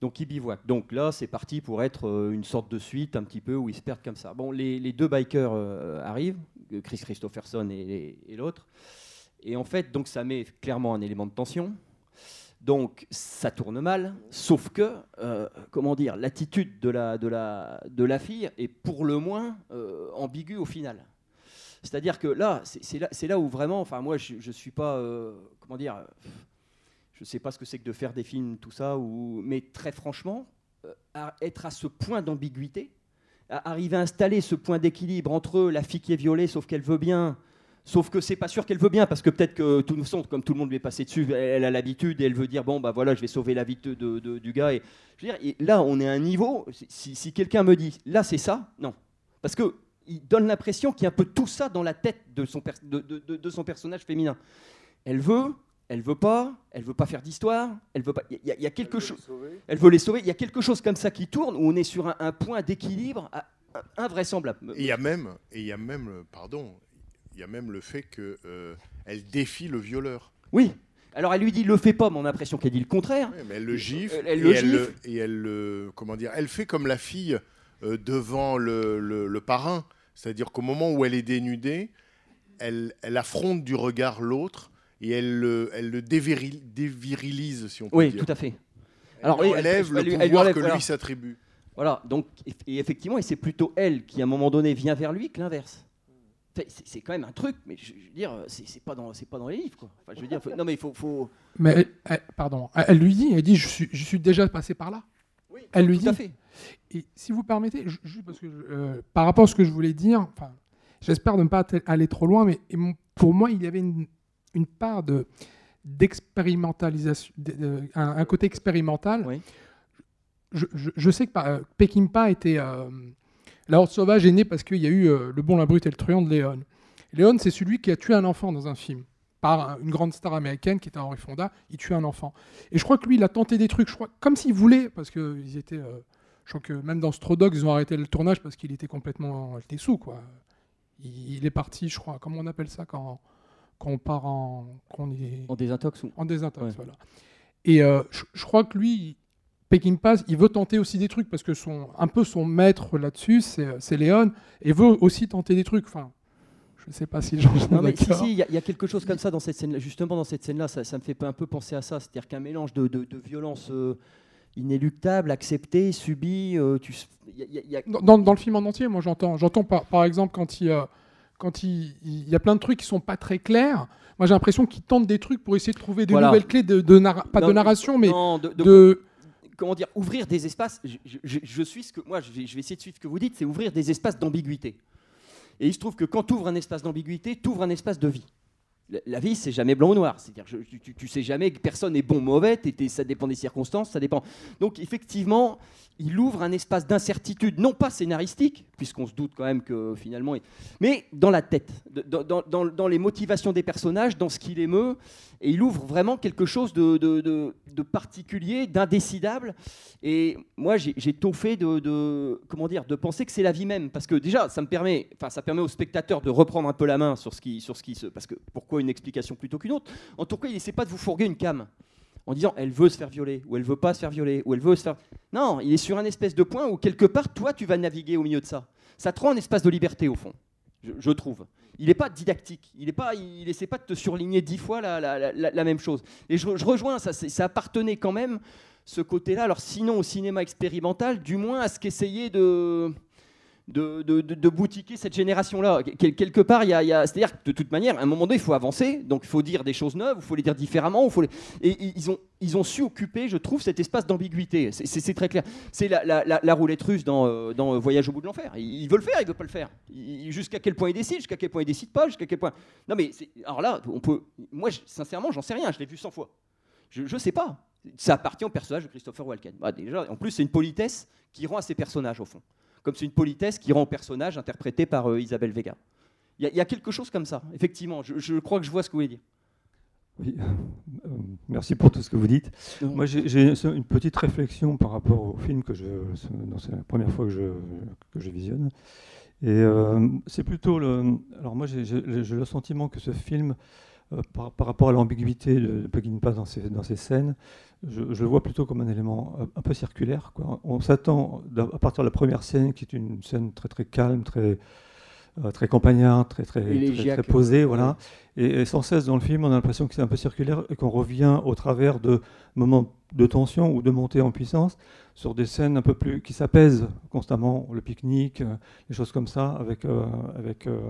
Donc il bivouac. Donc là, c'est parti pour être euh, une sorte de suite un petit peu où ils se perdent comme ça. Bon, les, les deux bikers euh, arrivent, Chris Christopherson et, et l'autre. Et en fait, donc ça met clairement un élément de tension. Donc ça tourne mal, sauf que, euh, comment dire, l'attitude de la, de, la, de la fille est pour le moins euh, ambiguë au final. C'est-à-dire que là, c'est là, là où vraiment, enfin moi je ne suis pas, euh, comment dire, je ne sais pas ce que c'est que de faire des films, tout ça, mais très franchement, à être à ce point d'ambiguïté, arriver à installer ce point d'équilibre entre la fille qui est violée, sauf qu'elle veut bien, Sauf que c'est pas sûr qu'elle veut bien, parce que peut-être que tout nous sommes, comme tout le monde lui est passé dessus, elle, elle a l'habitude et elle veut dire bon bah voilà, je vais sauver la vie de, de- du gars. Et je veux dire, et là on est à un niveau. Si, si quelqu'un me dit là c'est ça, non, parce que il donne l'impression qu'il y a un peu tout ça dans la tête de son, de, de- de- de son personnage féminin. Elle veut, elle veut pas, elle veut pas faire d'histoire, elle veut pas. Il y, a- il y a quelque chose. Elle veut les sauver. Il y a quelque chose comme ça qui tourne où on est sur un, un point d'équilibre invraisemblable. Et il y a même, et il y a même, euh, pardon, y a même le fait que euh, défie le violeur. Oui. Alors elle lui dit le fais pas, mais on a l'impression qu'elle dit le contraire. Mais elle le gifle, Elle- elle et, le elle, gifle. et elle le, comment dire, elle fait comme la fille euh, devant le, le- le parrain, c'est-à-dire qu'au moment où elle est dénudée, elle, elle affronte du regard l'autre et elle le, elle le déviril- dévirilise, si on peut Oui, dire. tout à fait. Elle Alors, oui, elle- enlève le pouvoir enlève, que lui s'attribue. Voilà, donc, et, et effectivement, et c'est plutôt elle qui, à un moment donné, vient vers lui que l'inverse. C'est quand même un truc, mais je, je veux dire, c'est pas, dans- c'est pas dans les livres, quoi. Enfin, je veux dire, faut- non, mais il faut. faut... Mais elle- elle- pardon, elle, lui dit, elle dit, je suis, je suis déjà passé par là. Oui, Elle lui tout à dit. fait. Et si vous permettez, ju- juste parce que je- euh, par rapport à ce que je voulais dire, enfin, j'espère ne pas aller trop loin, mais pour moi, il y avait une, une part de d'expérimentalisation, de- de- un, un côté expérimental. Oui. Je, je- je sais que euh, Peckinpah était euh, la horde sauvage est née parce qu'il y a eu euh, le bon, la brute et le truand de Léon. Léon, c'est celui qui a tué un enfant dans un film par un- une grande star américaine qui était Henry Fonda. Il tue un enfant. Et je crois que lui, il a tenté des trucs, je crois, comme s'il voulait, parce que ils étaient. euh, je crois que même dans Strodogs, ils ont arrêté le tournage parce qu'il était complètement. Il était sous, quoi. Il, il est parti, je crois. Comment on appelle ça quand, quand on part en. Quand on est En désintox ou. en désintox, Ouais. voilà. Et euh, je, je crois que lui, Peckinpah, il veut tenter aussi des trucs parce que son, un peu son maître là-dessus, c'est c'est Léon, et veut aussi tenter des trucs. Enfin, je ne sais pas si sont Non, mais si, d'accord. si, il y, a- il y a quelque chose comme ça dans cette scène Justement, dans cette scène-là, ça, ça me fait un peu penser à ça. C'est-à-dire qu'un mélange de, de, de violence euh, inéluctable, acceptée, subie. euh, tu y a- y Dans, dans le film en entier, moi j'entends, j'entends par, par exemple quand il, euh, quand il, il y a plein de trucs qui sont pas très clairs. Moi j'ai l'impression qu'il tente des trucs pour essayer de trouver de Voilà. nouvelles clés de, de pas de narration, mais non, de- de- de comment dire, ouvrir des espaces. Je, suis ce que moi, je vais, essayer de suivre ce que vous dites, c'est ouvrir des espaces d'ambiguïté. Et il se trouve que quand tu ouvres un espace d'ambiguïté, tu ouvres un espace de vie. La, vie, c'est jamais blanc ou noir. C'est-à-dire, tu, tu- sais jamais que personne n'est bon ou mauvais. ça dépend des circonstances, ça dépend. Donc, effectivement, il ouvre un espace d'incertitude, non pas scénaristique, puisqu'on se doute quand même que finalement, mais dans la tête, dans les motivations des personnages, dans ce qui l'émeut, et il ouvre vraiment quelque chose de, particulier, d'indécidable. Et moi, j'ai fait de, comment dire, de penser que c'est la vie même, parce que déjà, ça me permet, enfin, ça permet au spectateur de reprendre un peu la main sur ce qui, sur ce qui se, parce que pourquoi une explication plutôt qu'une autre? En tout cas, il n'essaie pas de vous fourguer une cam en disant elle veut se faire violer ou elle veut pas se faire violer ou elle veut se faire. Non, il est sur un espèce de point où quelque part, toi, tu vas naviguer au milieu de ça. Ça te rend un espace de liberté au fond, je trouve. Il n'est pas didactique, il n'est pas, pas de te surligner dix fois la, même chose. Et je, rejoins ça, ça appartenait quand même ce côté-là. Alors sinon au cinéma expérimental, du moins à ce qu'essayer de de, boutiquer cette génération-là. Quel- quelque part, y a, c'est-à-dire que de toute manière, à un moment donné, il faut avancer, donc il faut dire des choses neuves, il faut les dire différemment, faut les- et ils ont, su occuper, je trouve, cet espace d'ambiguïté. C'est- très clair. C'est la, roulette russe dans, euh, euh, Voyage au bout de l'enfer. Il, il veut le faire, il veut pas le faire. Jusqu'à quel point il décide, jusqu'à quel point il décide pas, jusqu'à quel point. Non mais alors là, on peut. Moi, je- sincèrement, j'en sais rien. Je l'ai vu 100 fois. Je, je sais pas. Ça appartient au personnage de Christopher Walken. Bah, déjà, en plus, c'est une politesse qui rend à ses personnages au fond comme c'est une politesse qui rend au personnage interprété par euh, Isabelle Vega. Il y, a- il y a quelque chose comme ça, effectivement. Je, je crois que je vois ce que vous voulez dire. Oui, euh, merci pour tout ce que vous dites. Non. Moi, j'ai une petite réflexion par rapport au film que je. C'est la première fois que je, que je visionne. Et euh, c'est plutôt le. Alors, moi, j'ai le sentiment que ce film, par, par rapport à l'ambiguïté de, de Peckinpah dans ses, dans ses scènes, je, je le vois plutôt comme un élément un, un peu circulaire. Quoi. On s'attend, à partir de la première scène, qui est une scène très très calme, très, euh, très campagnard, très, très, très, posée, voilà. Et, et sans cesse dans le film, on a l'impression que c'est un peu circulaire et qu'on revient au travers de moments de tension ou de montée en puissance sur des scènes un peu plus qui s'apaisent constamment, le pique-nique, euh, les choses comme ça, avec, euh, avec euh,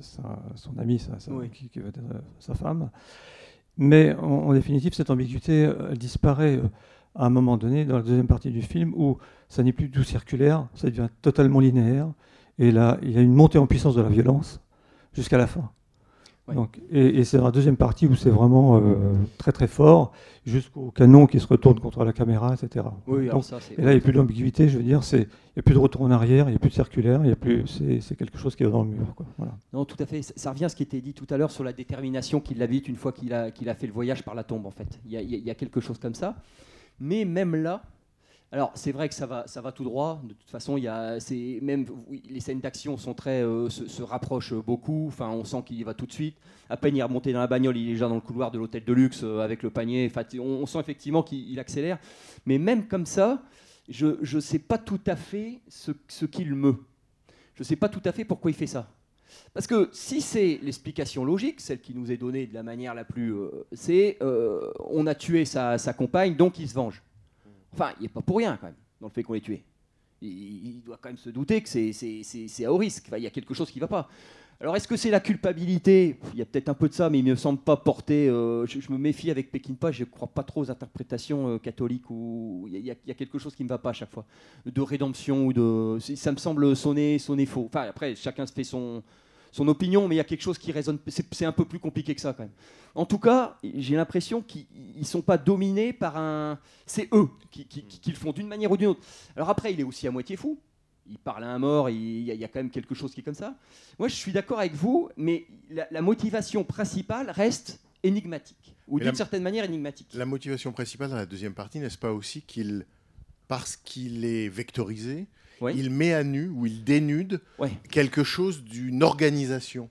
sa- son ami, sa, sa- Oui. qui, qui veut être sa femme. Mais en, en définitive, cette ambiguïté, elle disparaît à un moment donné dans la deuxième partie du film où ça n'est plus tout circulaire, ça devient totalement linéaire. Et là, il y a une montée en puissance de la violence jusqu'à la fin. Donc, et, et c'est dans la deuxième partie où c'est vraiment euh, très très fort, jusqu'au canon qui se retourne contre la caméra, etc. Oui, Donc, ça, et là, il n'y a plus d'ambiguïté, je veux dire, il n'y a plus de retour en arrière, il n'y a plus de circulaire, il y a plus, c'est, quelque chose qui est dans le mur. Quoi. Voilà. Non, tout à fait. Ça, revient à ce qui était dit tout à l'heure sur la détermination qu'il habite une fois qu'il a, qu'il a fait le voyage par la tombe, en fait. Il y y a quelque chose comme ça. Mais même là, alors c'est vrai que ça va, ça va tout droit. De toute façon, il y a, même les scènes d'action euh, se, rapprochent beaucoup. Enfin, on sent qu'il y va tout de suite. À peine il est remonté dans la bagnole, il est déjà dans le couloir de l'hôtel de luxe euh, avec le panier. Enfin, on, sent effectivement qu'il il accélère. Mais même comme ça, je ne sais pas tout à fait ce, qu'il meut. Je ne sais pas tout à fait pourquoi il fait ça. Parce que si c'est l'explication logique, celle qui nous est donnée de la manière la plus... euh, c'est euh, on a tué sa, sa compagne, donc il se venge. Enfin, il n'est pas pour rien quand même, dans le fait qu'on l'ait tué. Il, doit quand même se douter que c'est- à haut risque. Il y a quelque chose qui ne va pas. Alors, est-ce que c'est la culpabilité? Il y a peut-être un peu de ça, mais il ne me semble pas porter. euh, je, me méfie avec Peckinpah, je ne crois pas trop aux interprétations euh, catholiques. Ou il y, y a- quelque chose qui ne va pas à chaque fois. De rédemption ou de. Ça me semble sonner, sonner faux. Enfin, après, chacun se fait son, son opinion, mais il y a quelque chose qui résonne. C'est un peu plus compliqué que ça quand même. En tout cas, j'ai l'impression qu'ils ne sont pas dominés par un. C'est eux qui, qui- qui- qui le font d'une manière ou d'une autre. Alors après, il est aussi à moitié fou. Il parle à un mort, il y, a- il y a quand même quelque chose qui est comme ça. Moi, je suis d'accord avec vous, mais la, la motivation principale reste énigmatique, ou d'une certaine manière énigmatique. La motivation principale dans la deuxième partie, n'est-ce pas aussi qu'il, parce qu'il est vectorisé, Oui. il met à nu ou il dénude quelque chose d'une organisation,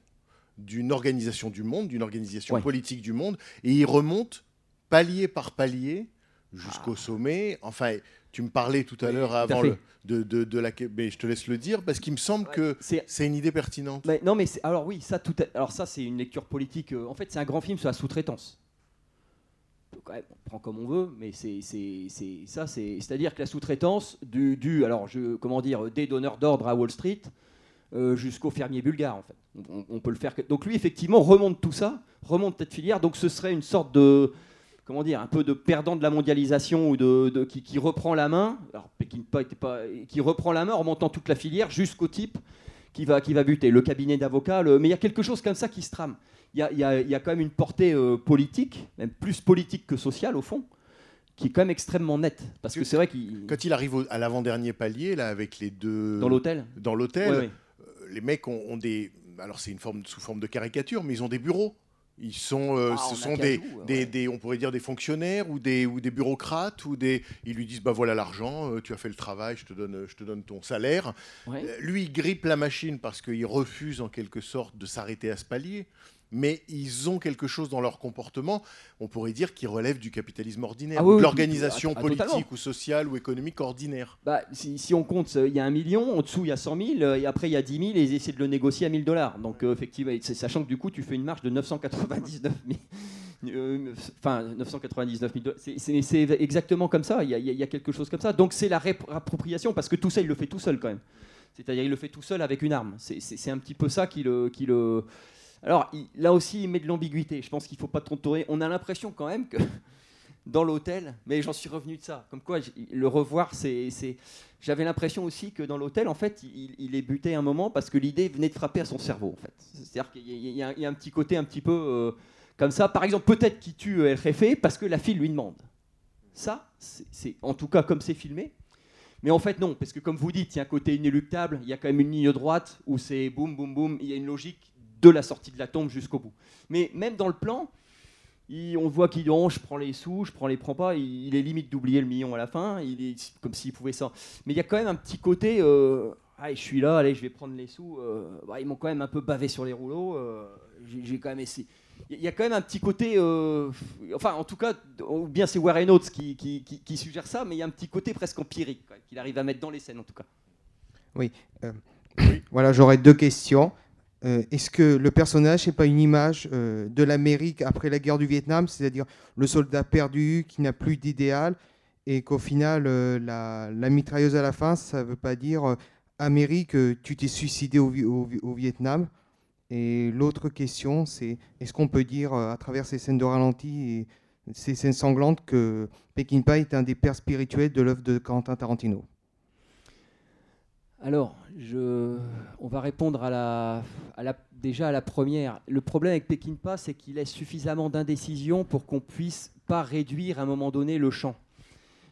d'une organisation du monde, d'une organisation politique du monde, et il remonte palier par palier jusqu'au sommet. Enfin, tu me parlais tout à Ah. L'heure avant le, de, de, de la, mais je te laisse le dire parce qu'il me semble que C'est une idée pertinente. Mais non, mais alors oui, ça, tout à- alors ça, c'est une lecture politique. euh, en fait, c'est un grand film sur la sous-traitance. On prend comme on veut, mais c'est ça, c'est c'est-à-dire que la sous-traitance du, alors comment dire, des donneurs d'ordre à Wall Street euh, jusqu'aux fermiers bulgares, en fait. On, peut le faire. Donc lui, effectivement, remonte tout ça, remonte cette filière. Donc ce serait une sorte de comment dire, un peu de perdant de la mondialisation ou de, qui, qui reprend la main. Alors Peckinpah était pas, qui reprend la main en remontant toute la filière jusqu'au type qui va, qui va buter, le cabinet d'avocats, le- mais il y a quelque chose comme ça qui se trame. Il y a, y a- il y a quand même une portée euh, politique, même plus politique que sociale au fond, qui est quand même extrêmement nette. Parce que c'est vrai qu'il Quand il arrive au- à l'avant-dernier palier, là, avec les deux. dans l'hôtel. Dans l'hôtel, Ouais, ouais. euh, les mecs ont, ont des. Alors, c'est une forme sous forme de caricature, mais ils ont des bureaux. Ils sont, euh, Ah, ce sont des, ouais. on pourrait dire des fonctionnaires ou des, ou des bureaucrates ou des. Ils lui disent bah voilà l'argent, tu as fait le travail, je te donne, je te donne ton salaire. Ouais. Lui, il grippe la machine parce qu'il refuse en quelque sorte de s'arrêter à ce palier. Mais ils ont quelque chose dans leur comportement, on pourrait dire, qui relève du capitalisme ordinaire, Ah ou de l'organisation ah, politique totalement. ou sociale ou économique ordinaire. Bah, si, si on compte, euh, il y a un million, en dessous il y a 100 000, euh, et après il y a 10 000, et ils essaient de le négocier à 1000 dollars. Donc euh, effectivement, sachant que du coup tu fais une marge de 999 000. euh, Enfin, 999 000 dollars. C'est- exactement comme ça, il y, a, il y quelque chose comme ça. Donc c'est la réappropriation, parce que tout ça il le fait tout seul quand même. C'est-à-dire il le fait tout seul avec une arme. C'est- un petit peu ça qui le. Qui le... Alors là aussi il met de l'ambiguïté. Je pense qu'il ne faut pas trop tourner. On a l'impression quand même que dans l'hôtel, mais j'en suis revenu de ça. Comme quoi, le revoir, c'est. J'avais l'impression aussi que dans l'hôtel, en fait, il, est buté un moment parce que l'idée venait de frapper à son cerveau, en fait. C'est-à-dire qu'il y, a- un- petit côté un petit peu euh, comme ça. Par exemple, peut-être qu'il tue euh, El parce que la fille lui demande. Ça, c'est- en tout cas comme c'est filmé. Mais en fait, non, parce que comme vous dites, il y a un côté inéluctable, il y a quand même une ligne droite où c'est boum, boum, boum, il y a une logique de la sortie de la tombe jusqu'au bout. Mais même dans le plan, on voit qu'il je prends les sous, je prends les prends pas. Il, est limite d'oublier le million à la fin. Il est comme s'il pouvait ça. Mais il y a quand même un petit côté. ah, je suis là, allez, je vais prendre les sous. euh, bah, ils m'ont quand même un peu bavé sur les rouleaux. euh, j'ai quand même essayé. Il y a quand même un petit côté. euh, enfin, en tout cas, ou bien c'est Warren Oates qui, qui, suggère ça, mais il y a un petit côté presque empirique qu'il arrive à mettre dans les scènes en tout cas. Voilà, j'aurais deux questions. Euh, Est-ce que le personnage n'est pas une image euh, de l'Amérique après la guerre du Vietnam, c'est-à-dire le soldat perdu qui n'a plus d'idéal et qu'au final, euh, la, mitrailleuse à la fin, ça ne veut pas dire Amérique, tu t'es suicidé au, au Vi- au Vietnam? Et l'autre question, c'est est-ce qu'on peut dire à travers ces scènes de ralenti et ces scènes sanglantes que Peking Pie est un des pères spirituels de l'œuvre de Quentin Tarantino? Alors, on va répondre déjà à la première. Le problème avec Pekinpa, c'est qu'il laisse suffisamment d'indécision pour qu'on puisse pas réduire à un moment donné le champ.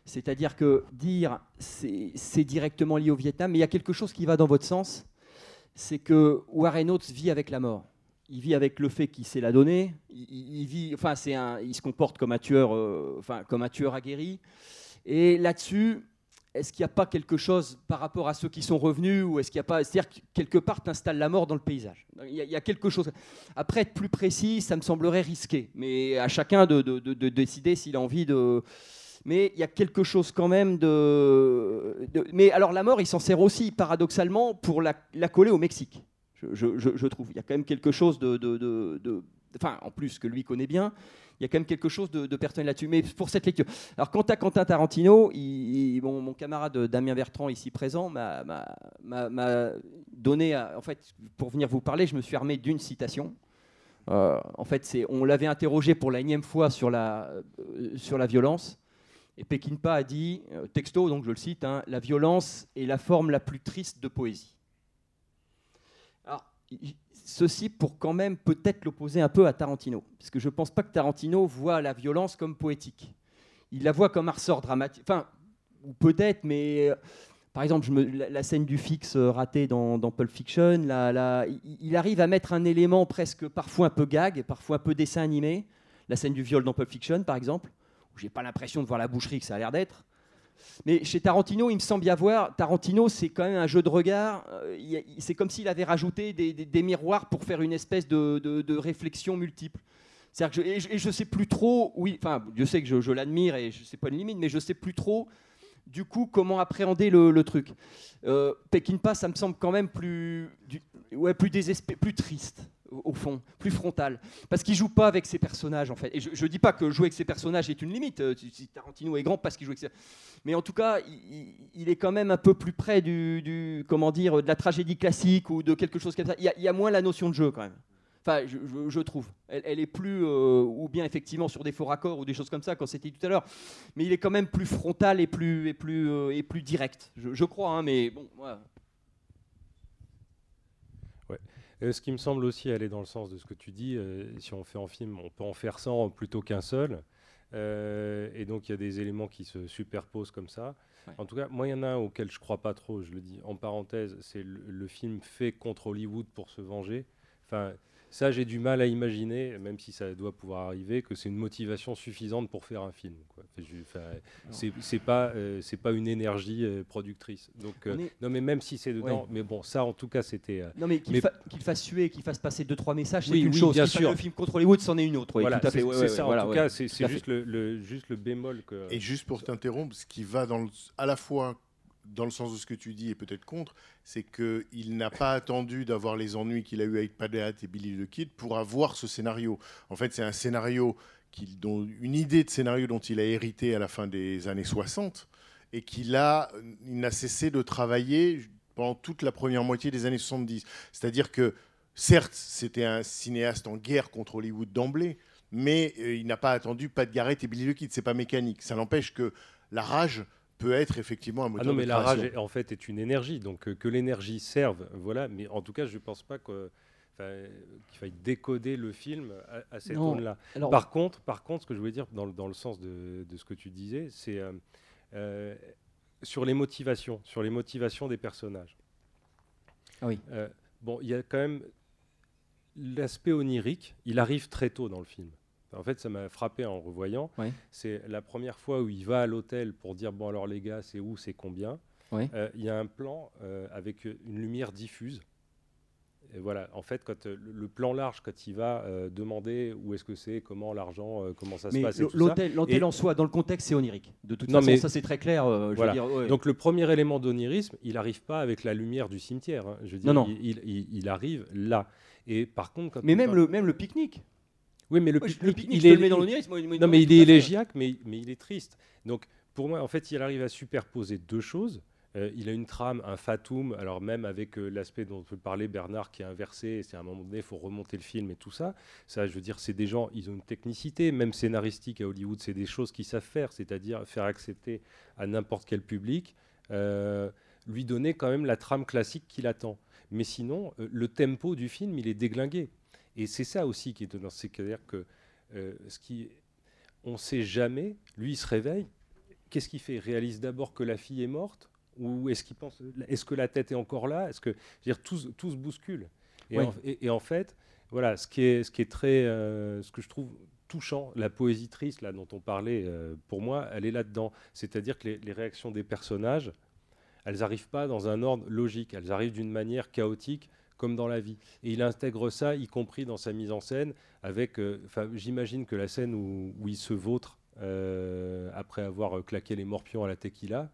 C'est-à-dire que dire c'est directement lié au Vietnam, mais il y a quelque chose qui va dans votre sens, c'est que Warren Oates vit avec la mort. Il vit avec le fait qu'il s'est la donner. Il, vit, enfin, c'est il se comporte comme un tueur, euh, enfin, comme un tueur aguerri. Et là-dessus, est-ce qu'il n'y a pas quelque chose par rapport à ceux qui sont revenus ou est-ce qu'il n'y a pas, c'est-à-dire que quelque part, tu installes la mort dans le paysage. Il y, a, quelque chose. Après, être plus précis, ça me semblerait risqué, mais à chacun de, de- de- de décider s'il a envie de. Mais il y a quelque chose quand même de. Mais alors, la mort, il s'en sert aussi, paradoxalement, pour la, coller au Mexique. Je, trouve. Il y a quand même quelque chose de- Enfin, en plus que lui connaît bien, il y a quand même quelque chose de, personnel là-dessus. Mais pour cette lecture. Alors, quant à Quentin Tarantino, mon camarade Damien Bertrand, ici présent, m'a- donné. en fait, pour venir vous parler, je me suis armé d'une citation. Euh, en fait, on l'avait interrogé pour la énième fois sur la, euh, violence. Et Pekinpa a dit, euh, texto, donc je le cite, hein, la violence est la forme la plus triste de poésie. Alors, ceci pour quand même peut-être l'opposer un peu à Tarantino, parce que je ne pense pas que Tarantino voit la violence comme poétique. Il la voit comme un ressort dramatique. Enfin, ou peut-être, mais euh, par exemple, la, scène du fixe euh, raté dans, dans Pulp Fiction, il arrive à mettre un élément presque parfois un peu gag, parfois un peu dessin animé. La scène du viol dans Pulp Fiction, par exemple, où j'ai pas l'impression de voir la boucherie que ça a l'air d'être. Mais chez Tarantino, il me semble y avoir. Tarantino, c'est quand même un jeu de regard. euh, c'est comme s'il avait rajouté des, miroirs pour faire une espèce de, de- de réflexion multiple. Que je, et, je, et je sais plus trop. Oui, enfin, je sais que je, l'admire et je sais pas une limite, mais je sais plus trop. Du coup, comment appréhender le, truc euh, Pekinpa, ça me semble quand même plus, du- ouais, plus plus triste au fond, plus frontal, parce qu'il joue pas avec ses personnages en fait. Et je, je dis pas que jouer avec ses personnages est une limite. euh, Tarantino est grand parce qu'il joue avec ses... Mais en tout cas, il, est quand même un peu plus près du, comment dire, de la tragédie classique ou de quelque chose comme ça. Il y a, moins la notion de jeu quand même. Enfin, je, trouve. Elle, est plus, euh, ou bien effectivement sur des faux raccords ou des choses comme ça, quand c'était tout à l'heure. Mais il est quand même plus frontal et plus, et plus, euh, et plus direct. Je, je crois, hein, mais bon, voilà. Euh, ce qui me semble aussi aller dans le sens de ce que tu dis, euh, si on fait en film, on peut en faire 100 plutôt qu'un seul. Euh, et donc il y a des éléments qui se superposent comme ça. Ouais. En tout cas, moi, il y en a un auquel je crois pas trop, je le dis en parenthèse, c'est le, le film fait contre Hollywood pour se venger. Enfin, ça, j'ai du mal à imaginer, même si ça doit pouvoir arriver, que c'est une motivation suffisante pour faire un film. c'est pas, euh, c'est pas une énergie euh, productrice. Donc, euh, est- non, mais même si c'est dedans, Ouais. mais bon, ça, en tout cas, c'était. euh, Non mais qu'il Mais- fa- qu'il fasse suer, qu'il fasse passer deux trois messages, c'est Oui, une oui, chose. bien sûr. Le film contre Hollywood, c'en est une autre. Oui, voilà, tout à fait. c'est ouais, c'est ouais, ça. en tout ouais, cas, c'est juste le, le- juste le bémol que. Et juste pour t'interrompre, ce qui va dans le- à la fois dans le sens de ce que tu dis et peut-être contre, c'est qu'il n'a pas attendu d'avoir les ennuis qu'il a eu avec Padeat et Billy the Kid pour avoir ce scénario. En fait, c'est un scénario, dont, une idée de scénario dont il a hérité à la fin des années 60 et qu'il a, n'a cessé de travailler pendant toute la première moitié des années 70. C'est-à-dire que, certes, c'était un cinéaste en guerre contre Hollywood d'emblée, mais euh, il n'a pas attendu Pat et Billy the Kid. C'est pas mécanique. Ça n'empêche que la rage peut être effectivement un Ah moteur non, mais de la rage, en fait, est une énergie. Donc, euh, que l'énergie serve, voilà. Mais en tout cas, je ne pense pas que- qu'il faille décoder le film à, à cette. Alors- Par contre, par contre, ce que je voulais dire dans, le- dans le sens de, de ce que tu disais, c'est euh, euh, sur les motivations, sur les motivations des personnages. Ah oui. Euh, bon, il y a quand même l'aspect onirique. Il arrive très tôt dans le film. En fait, ça m'a frappé en revoyant. Ouais. C'est la première fois où il va à l'hôtel pour dire bon alors les gars, c'est où, c'est combien? Ouais. Euh, Il y a un plan euh, avec une lumière diffuse. Et voilà, en fait, quand euh, le, plan large, quand il va demander où est-ce que c'est, comment l'argent, comment ça se passe, l'hôtel, en soi, dans le contexte, c'est onirique. De toute Non, façon, mais- ça c'est très clair. je Voilà. veux dire, ouais. Donc le premier élément d'onirisme, il n'arrive pas avec la lumière du cimetière. hein. Je veux dire, Non, non. Il, il- il- il arrive là. Et par contre, quand mais même parle- le, même le pique-nique. Oui, mais le Moi, je- pique-nique, il je te est le mets dans l'onirisme, moi, moi, Non, mais il est élégiaque, mais, mais il est triste. Donc pour moi, en fait, il arrive à superposer deux choses. Euh, il a une trame, un fatum, alors même avec euh, l'aspect dont peut parler Bernard qui est inversé, et c'est à un moment donné, il faut remonter le film et tout ça. Ça, je veux dire, c'est des gens, ils ont une technicité, même scénaristique à Hollywood, c'est des choses qu'ils savent faire, c'est-à-dire faire accepter à n'importe quel public, euh, lui donner quand même la trame classique qu'il attend. Mais sinon, le tempo du film, il est déglingué. Et c'est ça aussi qui est étonnant, c'est-à-dire que euh, ce qui, on ne sait jamais, lui, il se réveille, qu'est-ce qu'il fait? Il réalise d'abord que la fille est morte ou est-ce qu'il pense, est-ce que la tête est encore là? Est-ce que, je veux dire, tout, se- tout se bouscule. Et, Oui. en, et- et en fait, voilà, ce qui est, ce qui est très, euh, ce que je trouve touchant, la poésie triste là dont on parlait, euh, pour moi, elle est là-dedans. C'est-à-dire que les, les réactions des personnages, elles n'arrivent pas dans un ordre logique, elles arrivent d'une manière chaotique comme dans la vie. Et il intègre ça, y compris dans sa mise en scène, avec, euh, j'imagine que la scène où, il se vautre euh, après avoir euh, claqué les morpions à la tequila,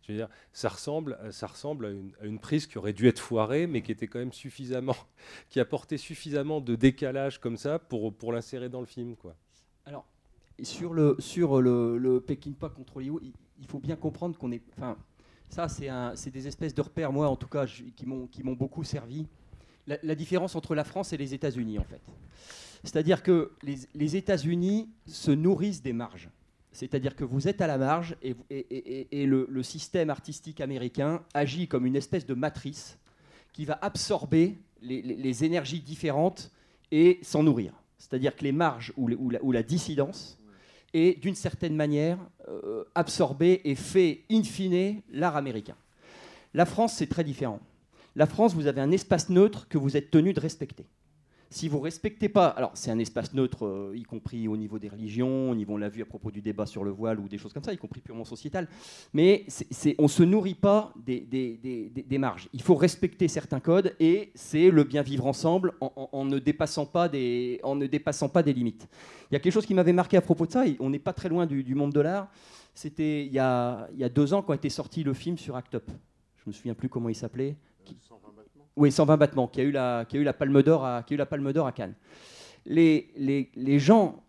je veux dire, ça ressemble, ça ressemble à une, prise qui aurait dû être foirée, mais qui était quand même suffisamment, qui apportait suffisamment de décalage comme ça pour, pour l'insérer dans le film, quoi. Alors, sur le, sur le, le Peking pas contre Hollywood, il, il faut bien comprendre qu'on est. Enfin, ça, c'est un- c'est des espèces de repères, moi en tout cas, je- qui m'ont qui m'ont beaucoup servi. La, différence entre la France et les États-Unis, en fait. C'est-à-dire que les, États-Unis se nourrissent des marges. C'est-à-dire que vous êtes à la marge et, le, système artistique américain agit comme une espèce de matrice qui va absorber les, énergies différentes et s'en nourrir. C'est-à-dire que les marges ou la dissidence est d'une certaine manière euh, absorbée et fait in fine l'art américain. La France, c'est très différent. La France, vous avez un espace neutre que vous êtes tenu de respecter. Si vous respectez pas, alors c'est un espace neutre, euh, y compris au niveau des religions, au niveau, on l'a vu à propos du débat sur le voile ou des choses comme ça, y compris purement sociétal, mais on ne se nourrit pas des, marges. Il faut respecter certains codes et c'est le bien vivre ensemble en, ne dépassant pas des, ne limites. Il y a quelque chose qui m'avait marqué à propos de ça, et on n'est pas très loin du, monde de l'art, c'était il y a, deux ans quand était sorti le film sur Act Up. Je me souviens plus comment il s'appelait. Qui- oui, 120 battements, qui a eu la, qui a eu la Palme d'Or à, qui a eu la Palme d'Or à Cannes. Les, les, les gens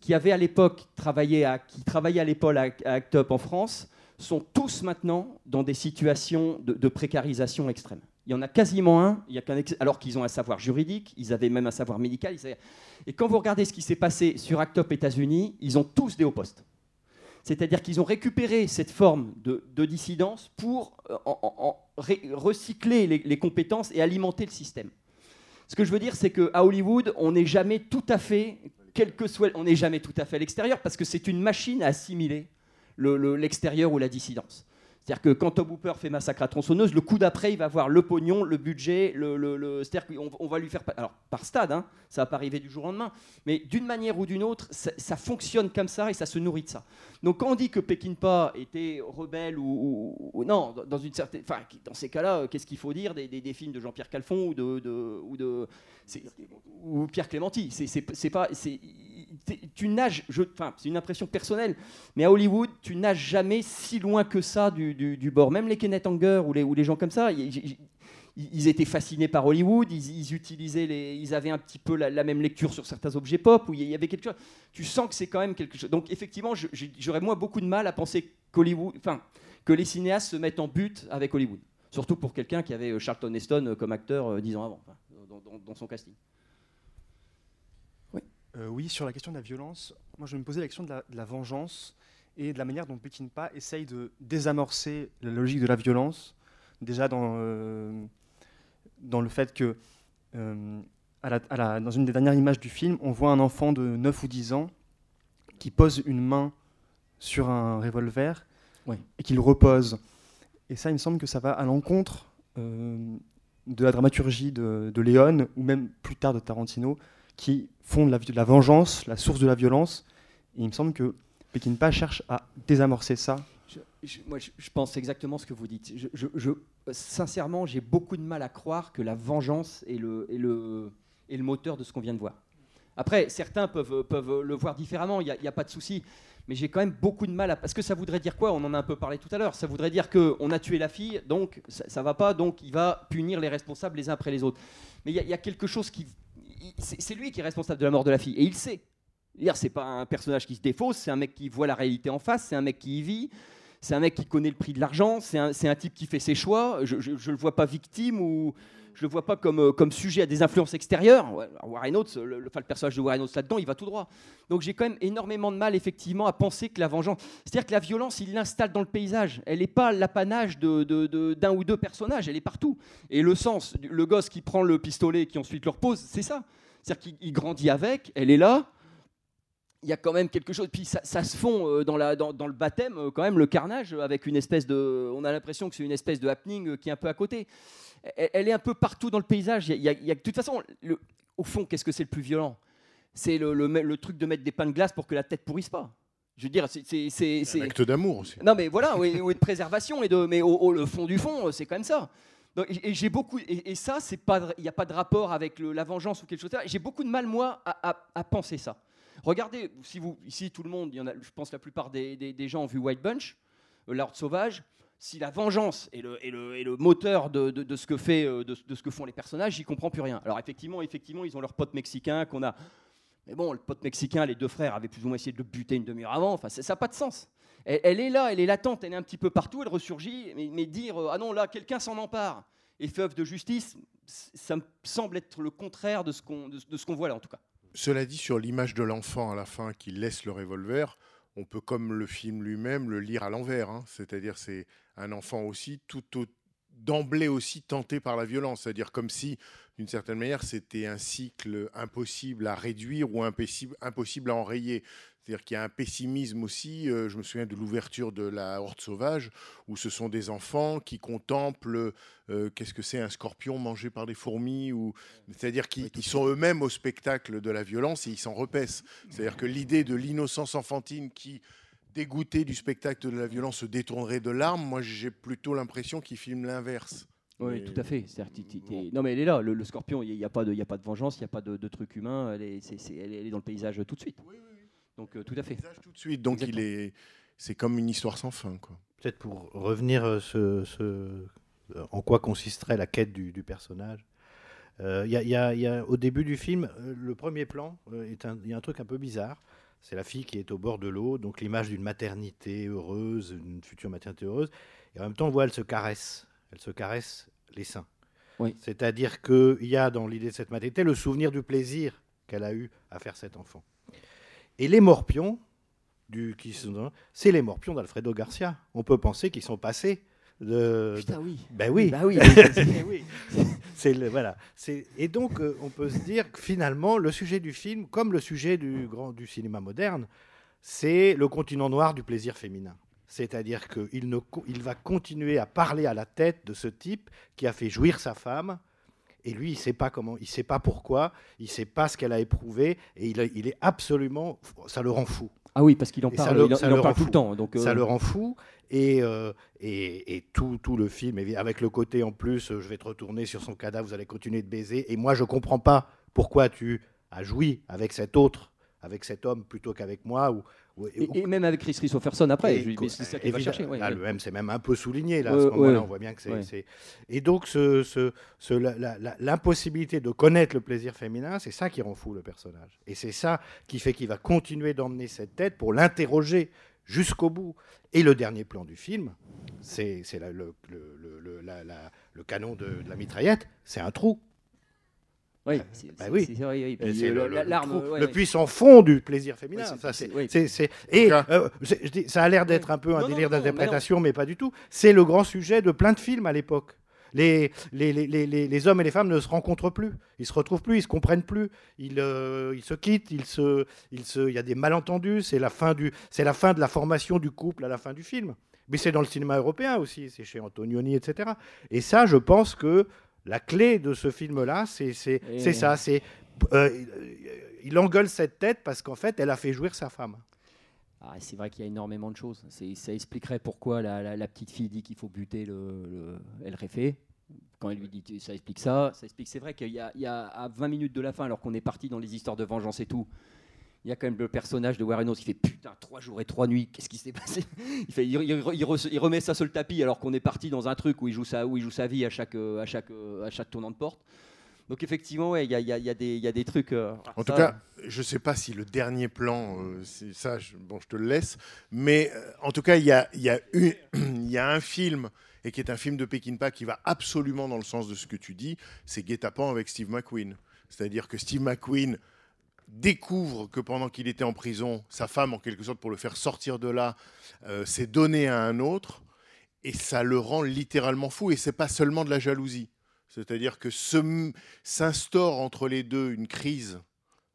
qui avaient à l'époque travaillé à, qui travaillaient à l'époque à, à en France sont tous maintenant dans des situations de, précarisation extrême. Il y en a quasiment un, il y a qu'un ex- alors qu'ils ont un savoir juridique, ils avaient même un savoir médical. Et quand vous regardez ce qui s'est passé sur Act Up États-Unis, ils ont tous des hauts postes. C'est-à-dire qu'ils ont récupéré cette forme de, de dissidence pour euh, en- recycler les, compétences et alimenter le système. Ce que je veux dire, c'est qu'à Hollywood, on n'est jamais tout à fait, soit, on n'est jamais tout à fait l'extérieur parce que c'est une machine à assimiler le- le- l'extérieur ou la dissidence. C'est-à-dire que quand Tom Hooper fait Massacre à tronçonneuse, le coup d'après, il va avoir le pognon, le budget, le, le- le- c'est-à-dire qu'on on va lui faire... Alors, par stade, hein, ça va pas arriver du jour au lendemain, mais d'une manière ou d'une autre, ça, fonctionne comme ça et ça se nourrit de ça. Donc quand on dit que Peckinpah était rebelle ou, non, dans- une certaine, enfin, dans ces cas-là, euh, qu'est-ce qu'il faut dire des, des- films de Jean-Pierre Calfon ou de, ou Pierre Clémenti C'est pas, tu nages, enfin, c'est une impression personnelle, mais à Hollywood, tu nages jamais si loin que ça du, bord. Même les Kenneth Anger ou les, gens comme ça, ils, étaient fascinés par Hollywood, ils, utilisaient les, ils avaient un petit peu la, même lecture sur certains objets pop, où il y avait quelque chose. Tu sens que c'est quand même quelque chose. Donc effectivement, j'aurais moi beaucoup de mal à penser enfin, que les cinéastes se mettent en but avec Hollywood. Surtout pour quelqu'un qui avait euh, Charlton Heston euh, comme acteur euh, dix ans avant, dans, dans- dans son casting. Euh, oui, sur la question de la violence, moi je me posais la question de la, de la vengeance et de la manière dont Peckinpah essaye de désamorcer la logique de la violence, déjà dans, euh, dans le fait que, euh, à la- à la- dans une des dernières images du film, on voit un enfant de 9 ou 10 ans qui pose une main sur un revolver Oui. et qu'il repose. Et ça, il me semble que ça va à l'encontre euh, de la dramaturgie de, de Léon, ou même plus tard de Tarantino, qui font de la, vengeance la source de la violence. Et il me semble que Peckinpah cherche à désamorcer ça. Je- moi, je, pense exactement ce que vous dites. Je, sincèrement, j'ai beaucoup de mal à croire que la vengeance est le, est le, est le moteur de ce qu'on vient de voir. Après, certains peuvent, peuvent le voir différemment, il n'y a pas de souci. Mais j'ai quand même beaucoup de mal à. Parce que ça voudrait dire quoi? On en a un peu parlé tout à l'heure. Ça voudrait dire qu'on a tué la fille, donc ça, ça va pas, donc il va punir les responsables les uns après les autres. Mais il y, a- quelque chose qui. C'est lui qui est responsable de la mort de la fille. Et il sait. C'est pas un personnage qui se défausse, c'est un mec qui voit la réalité en face, c'est un mec qui y vit, c'est un mec qui connaît le prix de l'argent, c'est un, un type qui fait ses choix. Je, je le vois pas victime ou je le vois pas comme, euh, comme sujet à des influences extérieures. Warren Oates, le, le- le personnage de Warren Oates là-dedans, il va tout droit. Donc j'ai quand même énormément de mal effectivement à penser que la vengeance, c'est-à-dire que la violence, il l'installe dans le paysage. Elle n'est pas l'apanage de- de- de- d'un ou deux personnages, elle est partout. Et le sens, le gosse qui prend le pistolet et qui ensuite le repose, c'est ça. C'est-à-dire qu'il il grandit avec, elle est là il y a quand même quelque chose. Puis ça, ça se fond euh, dans, la, dans, dans le baptême, euh, quand même, le carnage, avec une espèce de. On a l'impression que c'est une espèce de happening qui est un peu à côté. Elle, elle est un peu partout dans le paysage. Il y a- il y a, de toute façon, le- au fond, qu'est-ce que c'est le plus violent? C'est le, le, le truc de mettre des pains de glace pour que la tête pourrisse pas. Je veux dire, c'est. Un acte d'amour aussi. non, mais voilà, oui, oui, de préservation et de, mais au, au- le fond du fond, c'est quand même ça. Donc, et et j'ai beaucoup, et, et ça, c'est pas, de- il n'y a pas de rapport avec la vengeance ou quelque chose. J'ai beaucoup de mal moi à, à- à penser ça. Regardez, si vous, ici tout le monde, il y en a, je pense la plupart des, des- des gens ont vu White Bunch, euh, l'ordre sauvage. Si la vengeance est le, moteur de, ce que fait, euh, de, ce que font les personnages, j'y comprends plus rien. Alors effectivement, effectivement, ils ont leur pote mexicain qu'on a. Mais bon, le pote mexicain, les deux frères avaient plus ou moins essayé de le buter une demi-heure avant. Enfin, ça n'a pas de sens. Elle, est là, elle est latente, elle est un petit peu partout, elle ressurgit. Mais, dire euh, ah non là, quelqu'un s'en empare et fait œuvre de justice, ça me semble être le contraire de ce qu'on de ce qu'on voit là en tout cas. Cela dit, sur l'image de l'enfant à la fin qui laisse le revolver, on peut, comme le film lui-même, le lire à l'envers. hein. C'est-à-dire, c'est un enfant aussi, tout au- d'emblée aussi tenté par la violence. C'est-à-dire comme si, d'une certaine manière, c'était un cycle impossible à réduire ou impossible, impossible à enrayer. C'est-à-dire qu'il y a un pessimisme aussi. euh, je me souviens de l'ouverture de la Horde sauvage, où ce sont des enfants qui contemplent euh, qu'est-ce que c'est un scorpion mangé par des fourmis ou c'est-à-dire qu'ils ils sont eux-mêmes au spectacle de la violence et ils s'en repaissent. C'est-à-dire que l'idée de l'innocence enfantine qui dégoûté du spectacle de la violence se détournerait de l'arme, moi j'ai plutôt l'impression qu'il filme l'inverse. Oui, Mais- tout à fait. T'es- Non, mais elle est là. Le, le scorpion, il n'y a, pas de- il y a pas de vengeance, il n'y a pas de, de truc humain. Elle est, est- elle est dans le paysage tout de suite. Donc, euh, tout à fait. Tout de suite, donc il est, c'est comme une histoire sans fin, quoi. Peut-être pour revenir euh, ce, ce- euh, en quoi consisterait la quête du, du personnage. Euh, il y a- il y a- il y a- au début du film, le premier plan, euh, il y a un truc un peu bizarre. C'est la fille qui est au bord de l'eau, donc l'image d'une maternité heureuse, une future maternité heureuse. Et en même temps, on voit, elle se caresse. Elle se caresse les seins. C'est-à-dire qu'il y a dans l'idée de cette maternité le souvenir du plaisir qu'elle a eu à faire cet enfant. Et les morpions, du, qui sont, c'est les morpions d'Alfredo Garcia. On peut penser qu'ils sont passés de. Putain, oui. Ben oui. Bah oui. Eh oui. Le- voilà. Et donc, euh, on peut se dire que finalement, le sujet du film, comme le sujet du, grand, du cinéma moderne, c'est le continent noir du plaisir féminin. C'est-à-dire qu'il ne il va continuer à parler à la tête de ce type qui a fait jouir sa femme. Et lui, il ne sait pas comment, il sait pas pourquoi, il ne sait pas ce qu'elle a éprouvé, et il, il est absolument, ça le rend fou. Ah oui, parce qu'il en ça parle, le- il en- ça il en le parle rend tout le temps, donc, ça euh, le rend fou. Et, euh, et, et tout, tout le film, avec le côté en plus, euh, je vais te retourner sur son cadavre, vous allez continuer de baiser. Et moi, je comprends pas pourquoi tu as joui avec cet autre, avec cet homme, plutôt qu'avec moi. Ou, Et, et même avec Chris Christopherson après, c'est ça qu'il va évidemment, chercher. ouais, là, ouais. le même, c'est même un peu souligné. Là, à ce moment-là, on voit bien que c'est. Et donc, ce, ce- ce- l'impossibilité de connaître le plaisir féminin, c'est ça qui rend fou le personnage. Et c'est ça qui fait qu'il va continuer d'emmener cette tête pour l'interroger jusqu'au bout. Et le dernier plan du film, c'est c'est la- le, le- le- le- la- la- le canon de, de la mitraillette, c'est un trou. Oui, c'est- Bah oui. c'est- oui, le, puissant fond du plaisir féminin. Et euh, c'est- je dis, ça a l'air d'être un peu un Non, délire mais d'interprétation, mais, pas du tout. C'est le grand sujet de plein de films à l'époque. Les, les, les, les- les- hommes et les femmes ne se rencontrent plus, ils se retrouvent plus, ils se comprennent plus, ils, euh, ils se quittent, ils se, ils se, il y a des malentendus. C'est la fin du, c'est la fin de la formation du couple à la fin du film. Mais c'est dans le cinéma européen aussi, c'est chez Antonioni, etc. Et ça, je pense que la clé de ce film-là, c'est c'est- Et- c'est ça, c'est euh, il engueule cette tête parce qu'en fait, elle a fait jouir sa femme. Ah, c'est vrai qu'il y a énormément de choses. Ça expliquerait pourquoi la, la- la petite fille dit qu'il faut buter le, le El Réfé. Quand elle lui dit ça explique ça, ça explique. C'est vrai qu'il y, y a à 20 minutes de la fin, alors qu'on est parti dans les histoires de vengeance et tout, il y a quand même le personnage de Warren Oates qui fait putain trois jours et trois nuits. Qu'est-ce qui s'est passé? Il, fait, il, il- il re- il remet ça sur le tapis alors qu'on est parti dans un truc où il joue sa, où il joue sa vie à chaque, euh, à chaque, euh, à chaque tournant de porte. Donc effectivement, ouais, il y, a, y a- y a des- il y a des trucs. euh, En ça, tout cas, je ne sais pas si le dernier plan, euh, c'est ça, je, bon, je te le laisse, mais euh, en tout cas, il y a, une- y a un film, et qui est un film de Peckinpah qui va absolument dans le sens de ce que tu dis, c'est Guet-apens avec Steve McQueen. C'est-à-dire que Steve McQueen découvre que pendant qu'il était en prison, sa femme, en quelque sorte, pour le faire sortir de là, euh, s'est donnée à un autre, et ça le rend littéralement fou, et c'est pas seulement de la jalousie. C'est-à-dire que s'instaure entre les deux une crise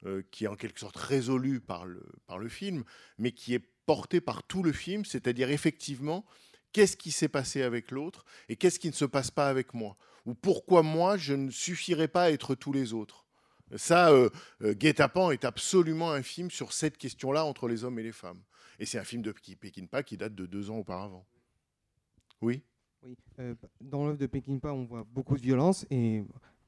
euh, qui est en quelque sorte résolue par le, par le film, mais qui est portée par tout le film, c'est-à-dire effectivement, qu'est-ce qui s'est passé avec l'autre et qu'est-ce qui ne se passe pas avec moi? Ou pourquoi moi, je ne suffirais pas à être tous les autres? Ça, euh, euh, est absolument un film sur cette question-là entre les hommes et les femmes. Et c'est un film de Peki- Peckinpah qui date de deux ans auparavant. Oui? Oui, euh, dans l'œuvre de Peckinpah, on voit beaucoup de violence et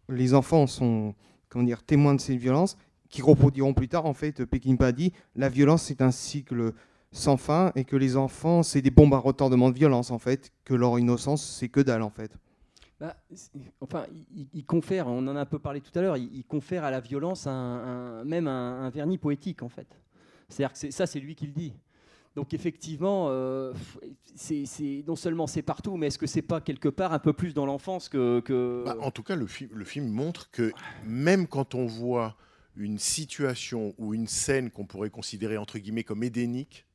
les enfants sont comment dire, témoins de cette violence qui reproduiront plus tard. En fait, Peckinpah dit la violence c'est un cycle sans fin et que les enfants c'est des bombes à retardement de violence en fait, que leur innocence c'est que dalle en fait. Bah, enfin, il, confère, on en a un peu parlé tout à l'heure, il, il confère à la violence un, un- même un, un vernis poétique en fait. C'est-à-dire que c'est- ça, c'est lui qui le dit. Donc effectivement, euh, c'est non seulement c'est partout, mais est-ce que c'est pas quelque part un peu plus dans l'enfance que, que- Bah, en tout cas, le film montre que même quand on voit une situation ou une scène qu'on pourrait considérer entre guillemets comme édénique,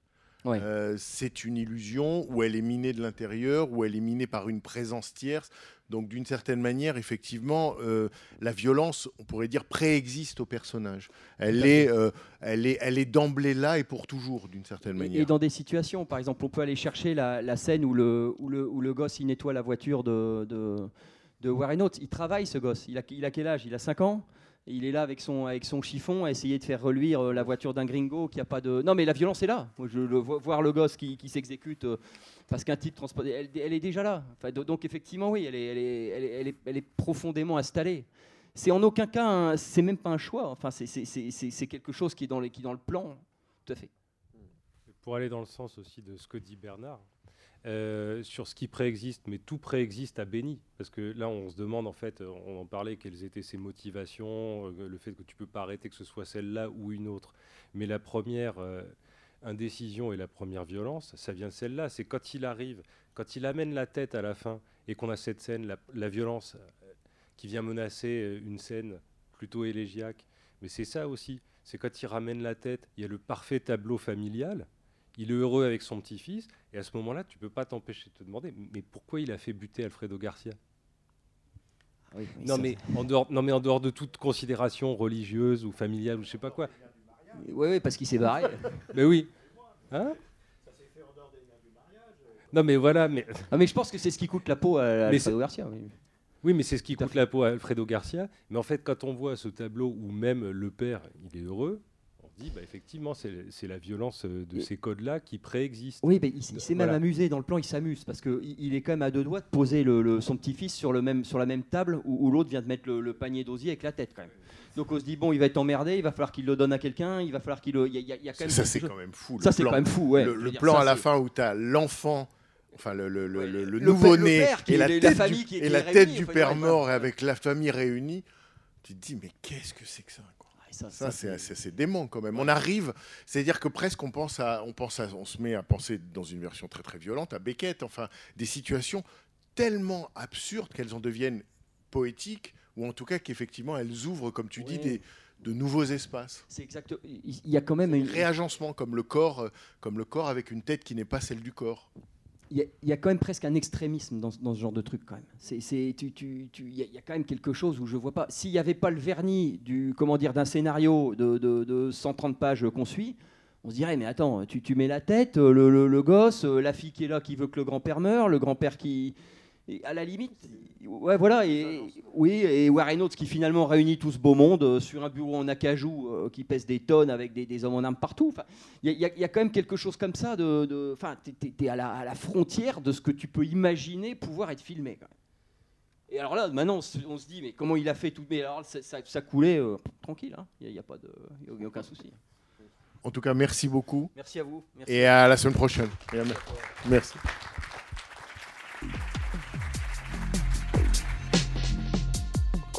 euh, c'est une illusion où elle est minée de l'intérieur, où elle est minée par une présence tierce. Donc d'une certaine manière, effectivement, euh, la violence, on pourrait dire, préexiste au personnage. Elle est, euh, elle est, elle est d'emblée là et pour toujours, d'une certaine Et- manière. Et dans des situations, par exemple, on peut aller chercher la, la scène où le, où, le, où le gosse il nettoie la voiture de, de, de Warren Oates. Il travaille ce gosse. Il a, il a quel âge? Il a 5 ans? Il est là avec son, avec son chiffon à essayer de faire reluire euh, la voiture d'un gringo qui a pas de. Non, mais la violence est là. Je le voir le gosse qui, qui s'exécute euh, parce qu'un type transporte. Elle, est déjà là. Donc, effectivement, oui, elle est, elle est, elle est, elle est, profondément installée. C'est en aucun cas, c'est même pas un choix. Enfin, c'est quelque chose qui est, dans les, qui est dans le plan. Tout à fait. Pour aller dans le sens aussi de ce que dit Bernard, euh, sur ce qui préexiste, mais tout préexiste à Béni. Parce que là, on se demande, en fait, on en parlait, quelles étaient ses motivations, euh, le fait que tu peux pas arrêter que ce soit celle-là ou une autre. Mais la première euh, indécision et la première violence, ça vient de celle-là. C'est quand il arrive, quand il amène la tête à la fin et qu'on a cette scène, la, violence euh, qui vient menacer euh, une scène plutôt élégiaque. Mais c'est ça aussi. C'est quand il ramène la tête, il y a le parfait tableau familial. Il est heureux avec son petit-fils. Et à ce moment-là, tu peux pas t'empêcher de te demander, mais pourquoi il a fait buter Alfredo Garcia? Oui, oui, non, mais en dehors, non, mais en dehors de toute considération religieuse ou familiale ou je sais pas quoi. Oui, oui, parce qu'il s'est barré. mais oui. Hein? Non, mais voilà, mais. Ah, mais je pense que c'est ce qui coûte la peau à, Alfredo Garcia. oui. Oui, mais c'est ce qui coûte la peau à Alfredo Garcia. Mais en fait, quand on voit ce tableau où même le père, il est heureux, dit, bah, effectivement, c'est la violence euh, de ces codes-là qui préexistent. Oui, mais il, il s'est Voilà. même amusé dans le plan, il s'amuse parce que il est quand même à deux doigts de poser le, le- son petit-fils sur, le même, sur la même table où, où l'autre vient de mettre le, le panier d'osier avec la tête quand même. Donc on se dit bon, il va être emmerdé, il va falloir qu'il le donne à quelqu'un, il va falloir qu'il y, y y a quand même Ça, c'est quand même fou. le Ça c'est plan. quand même fou, ouais. Le, le plan ça, à la fin où tu as l'enfant, enfin le, le- le- le- le nouveau-né et la la tête, famille du, qui et la est tête réunie, du père ouais, mort avec la famille réunie, tu te dis mais qu'est-ce que c'est que ça? Quoi ça, Ça, c'est dément quand même. On arrive, c'est-à-dire que presque on pense à, on pense à, on se met à penser dans une version très très violente à Beckett, enfin des situations tellement absurdes qu'elles en deviennent poétiques ou en tout cas qu'effectivement elles ouvrent, comme tu dis, des, de nouveaux espaces. C'est exact. Il y a quand même une- Réagencement comme le corps, euh, comme le corps avec une tête qui n'est pas celle du corps. Il y, y a quand même presque un extrémisme dans, dans ce genre de truc quand même. C'est, tu, tu- tu- y a, y a quand même quelque chose où je vois pas. S'il n'y avait pas le vernis du, comment dire, d'un scénario de, de- de 130 pages qu'on suit, on se dirait mais attends, tu, tu mets la tête, euh, le, le- le gosse, euh, la fille qui est là qui veut que le grand-père meure, le grand-père qui, et à la limite, ouais voilà, et oui, et Warren Oates qui finalement réunit tout ce beau monde euh, sur un bureau en acajou euh, qui pèse des tonnes avec des, des hommes en armes partout. Enfin, il y, a- y y quand même quelque chose comme ça de, de- enfin, t'es, t'es- t'es à la, à la frontière de ce que tu peux imaginer pouvoir être filmé. quand même. Et alors là, maintenant, on se, on se dit, mais comment il a fait tout Mais alors, ça, ça- ça coulait euh, tranquille, hein. il n'y a, il y a pas de, il y a- il y a aucun souci. En tout cas, merci beaucoup. Merci à vous. Merci. Et à la semaine prochaine. Merci.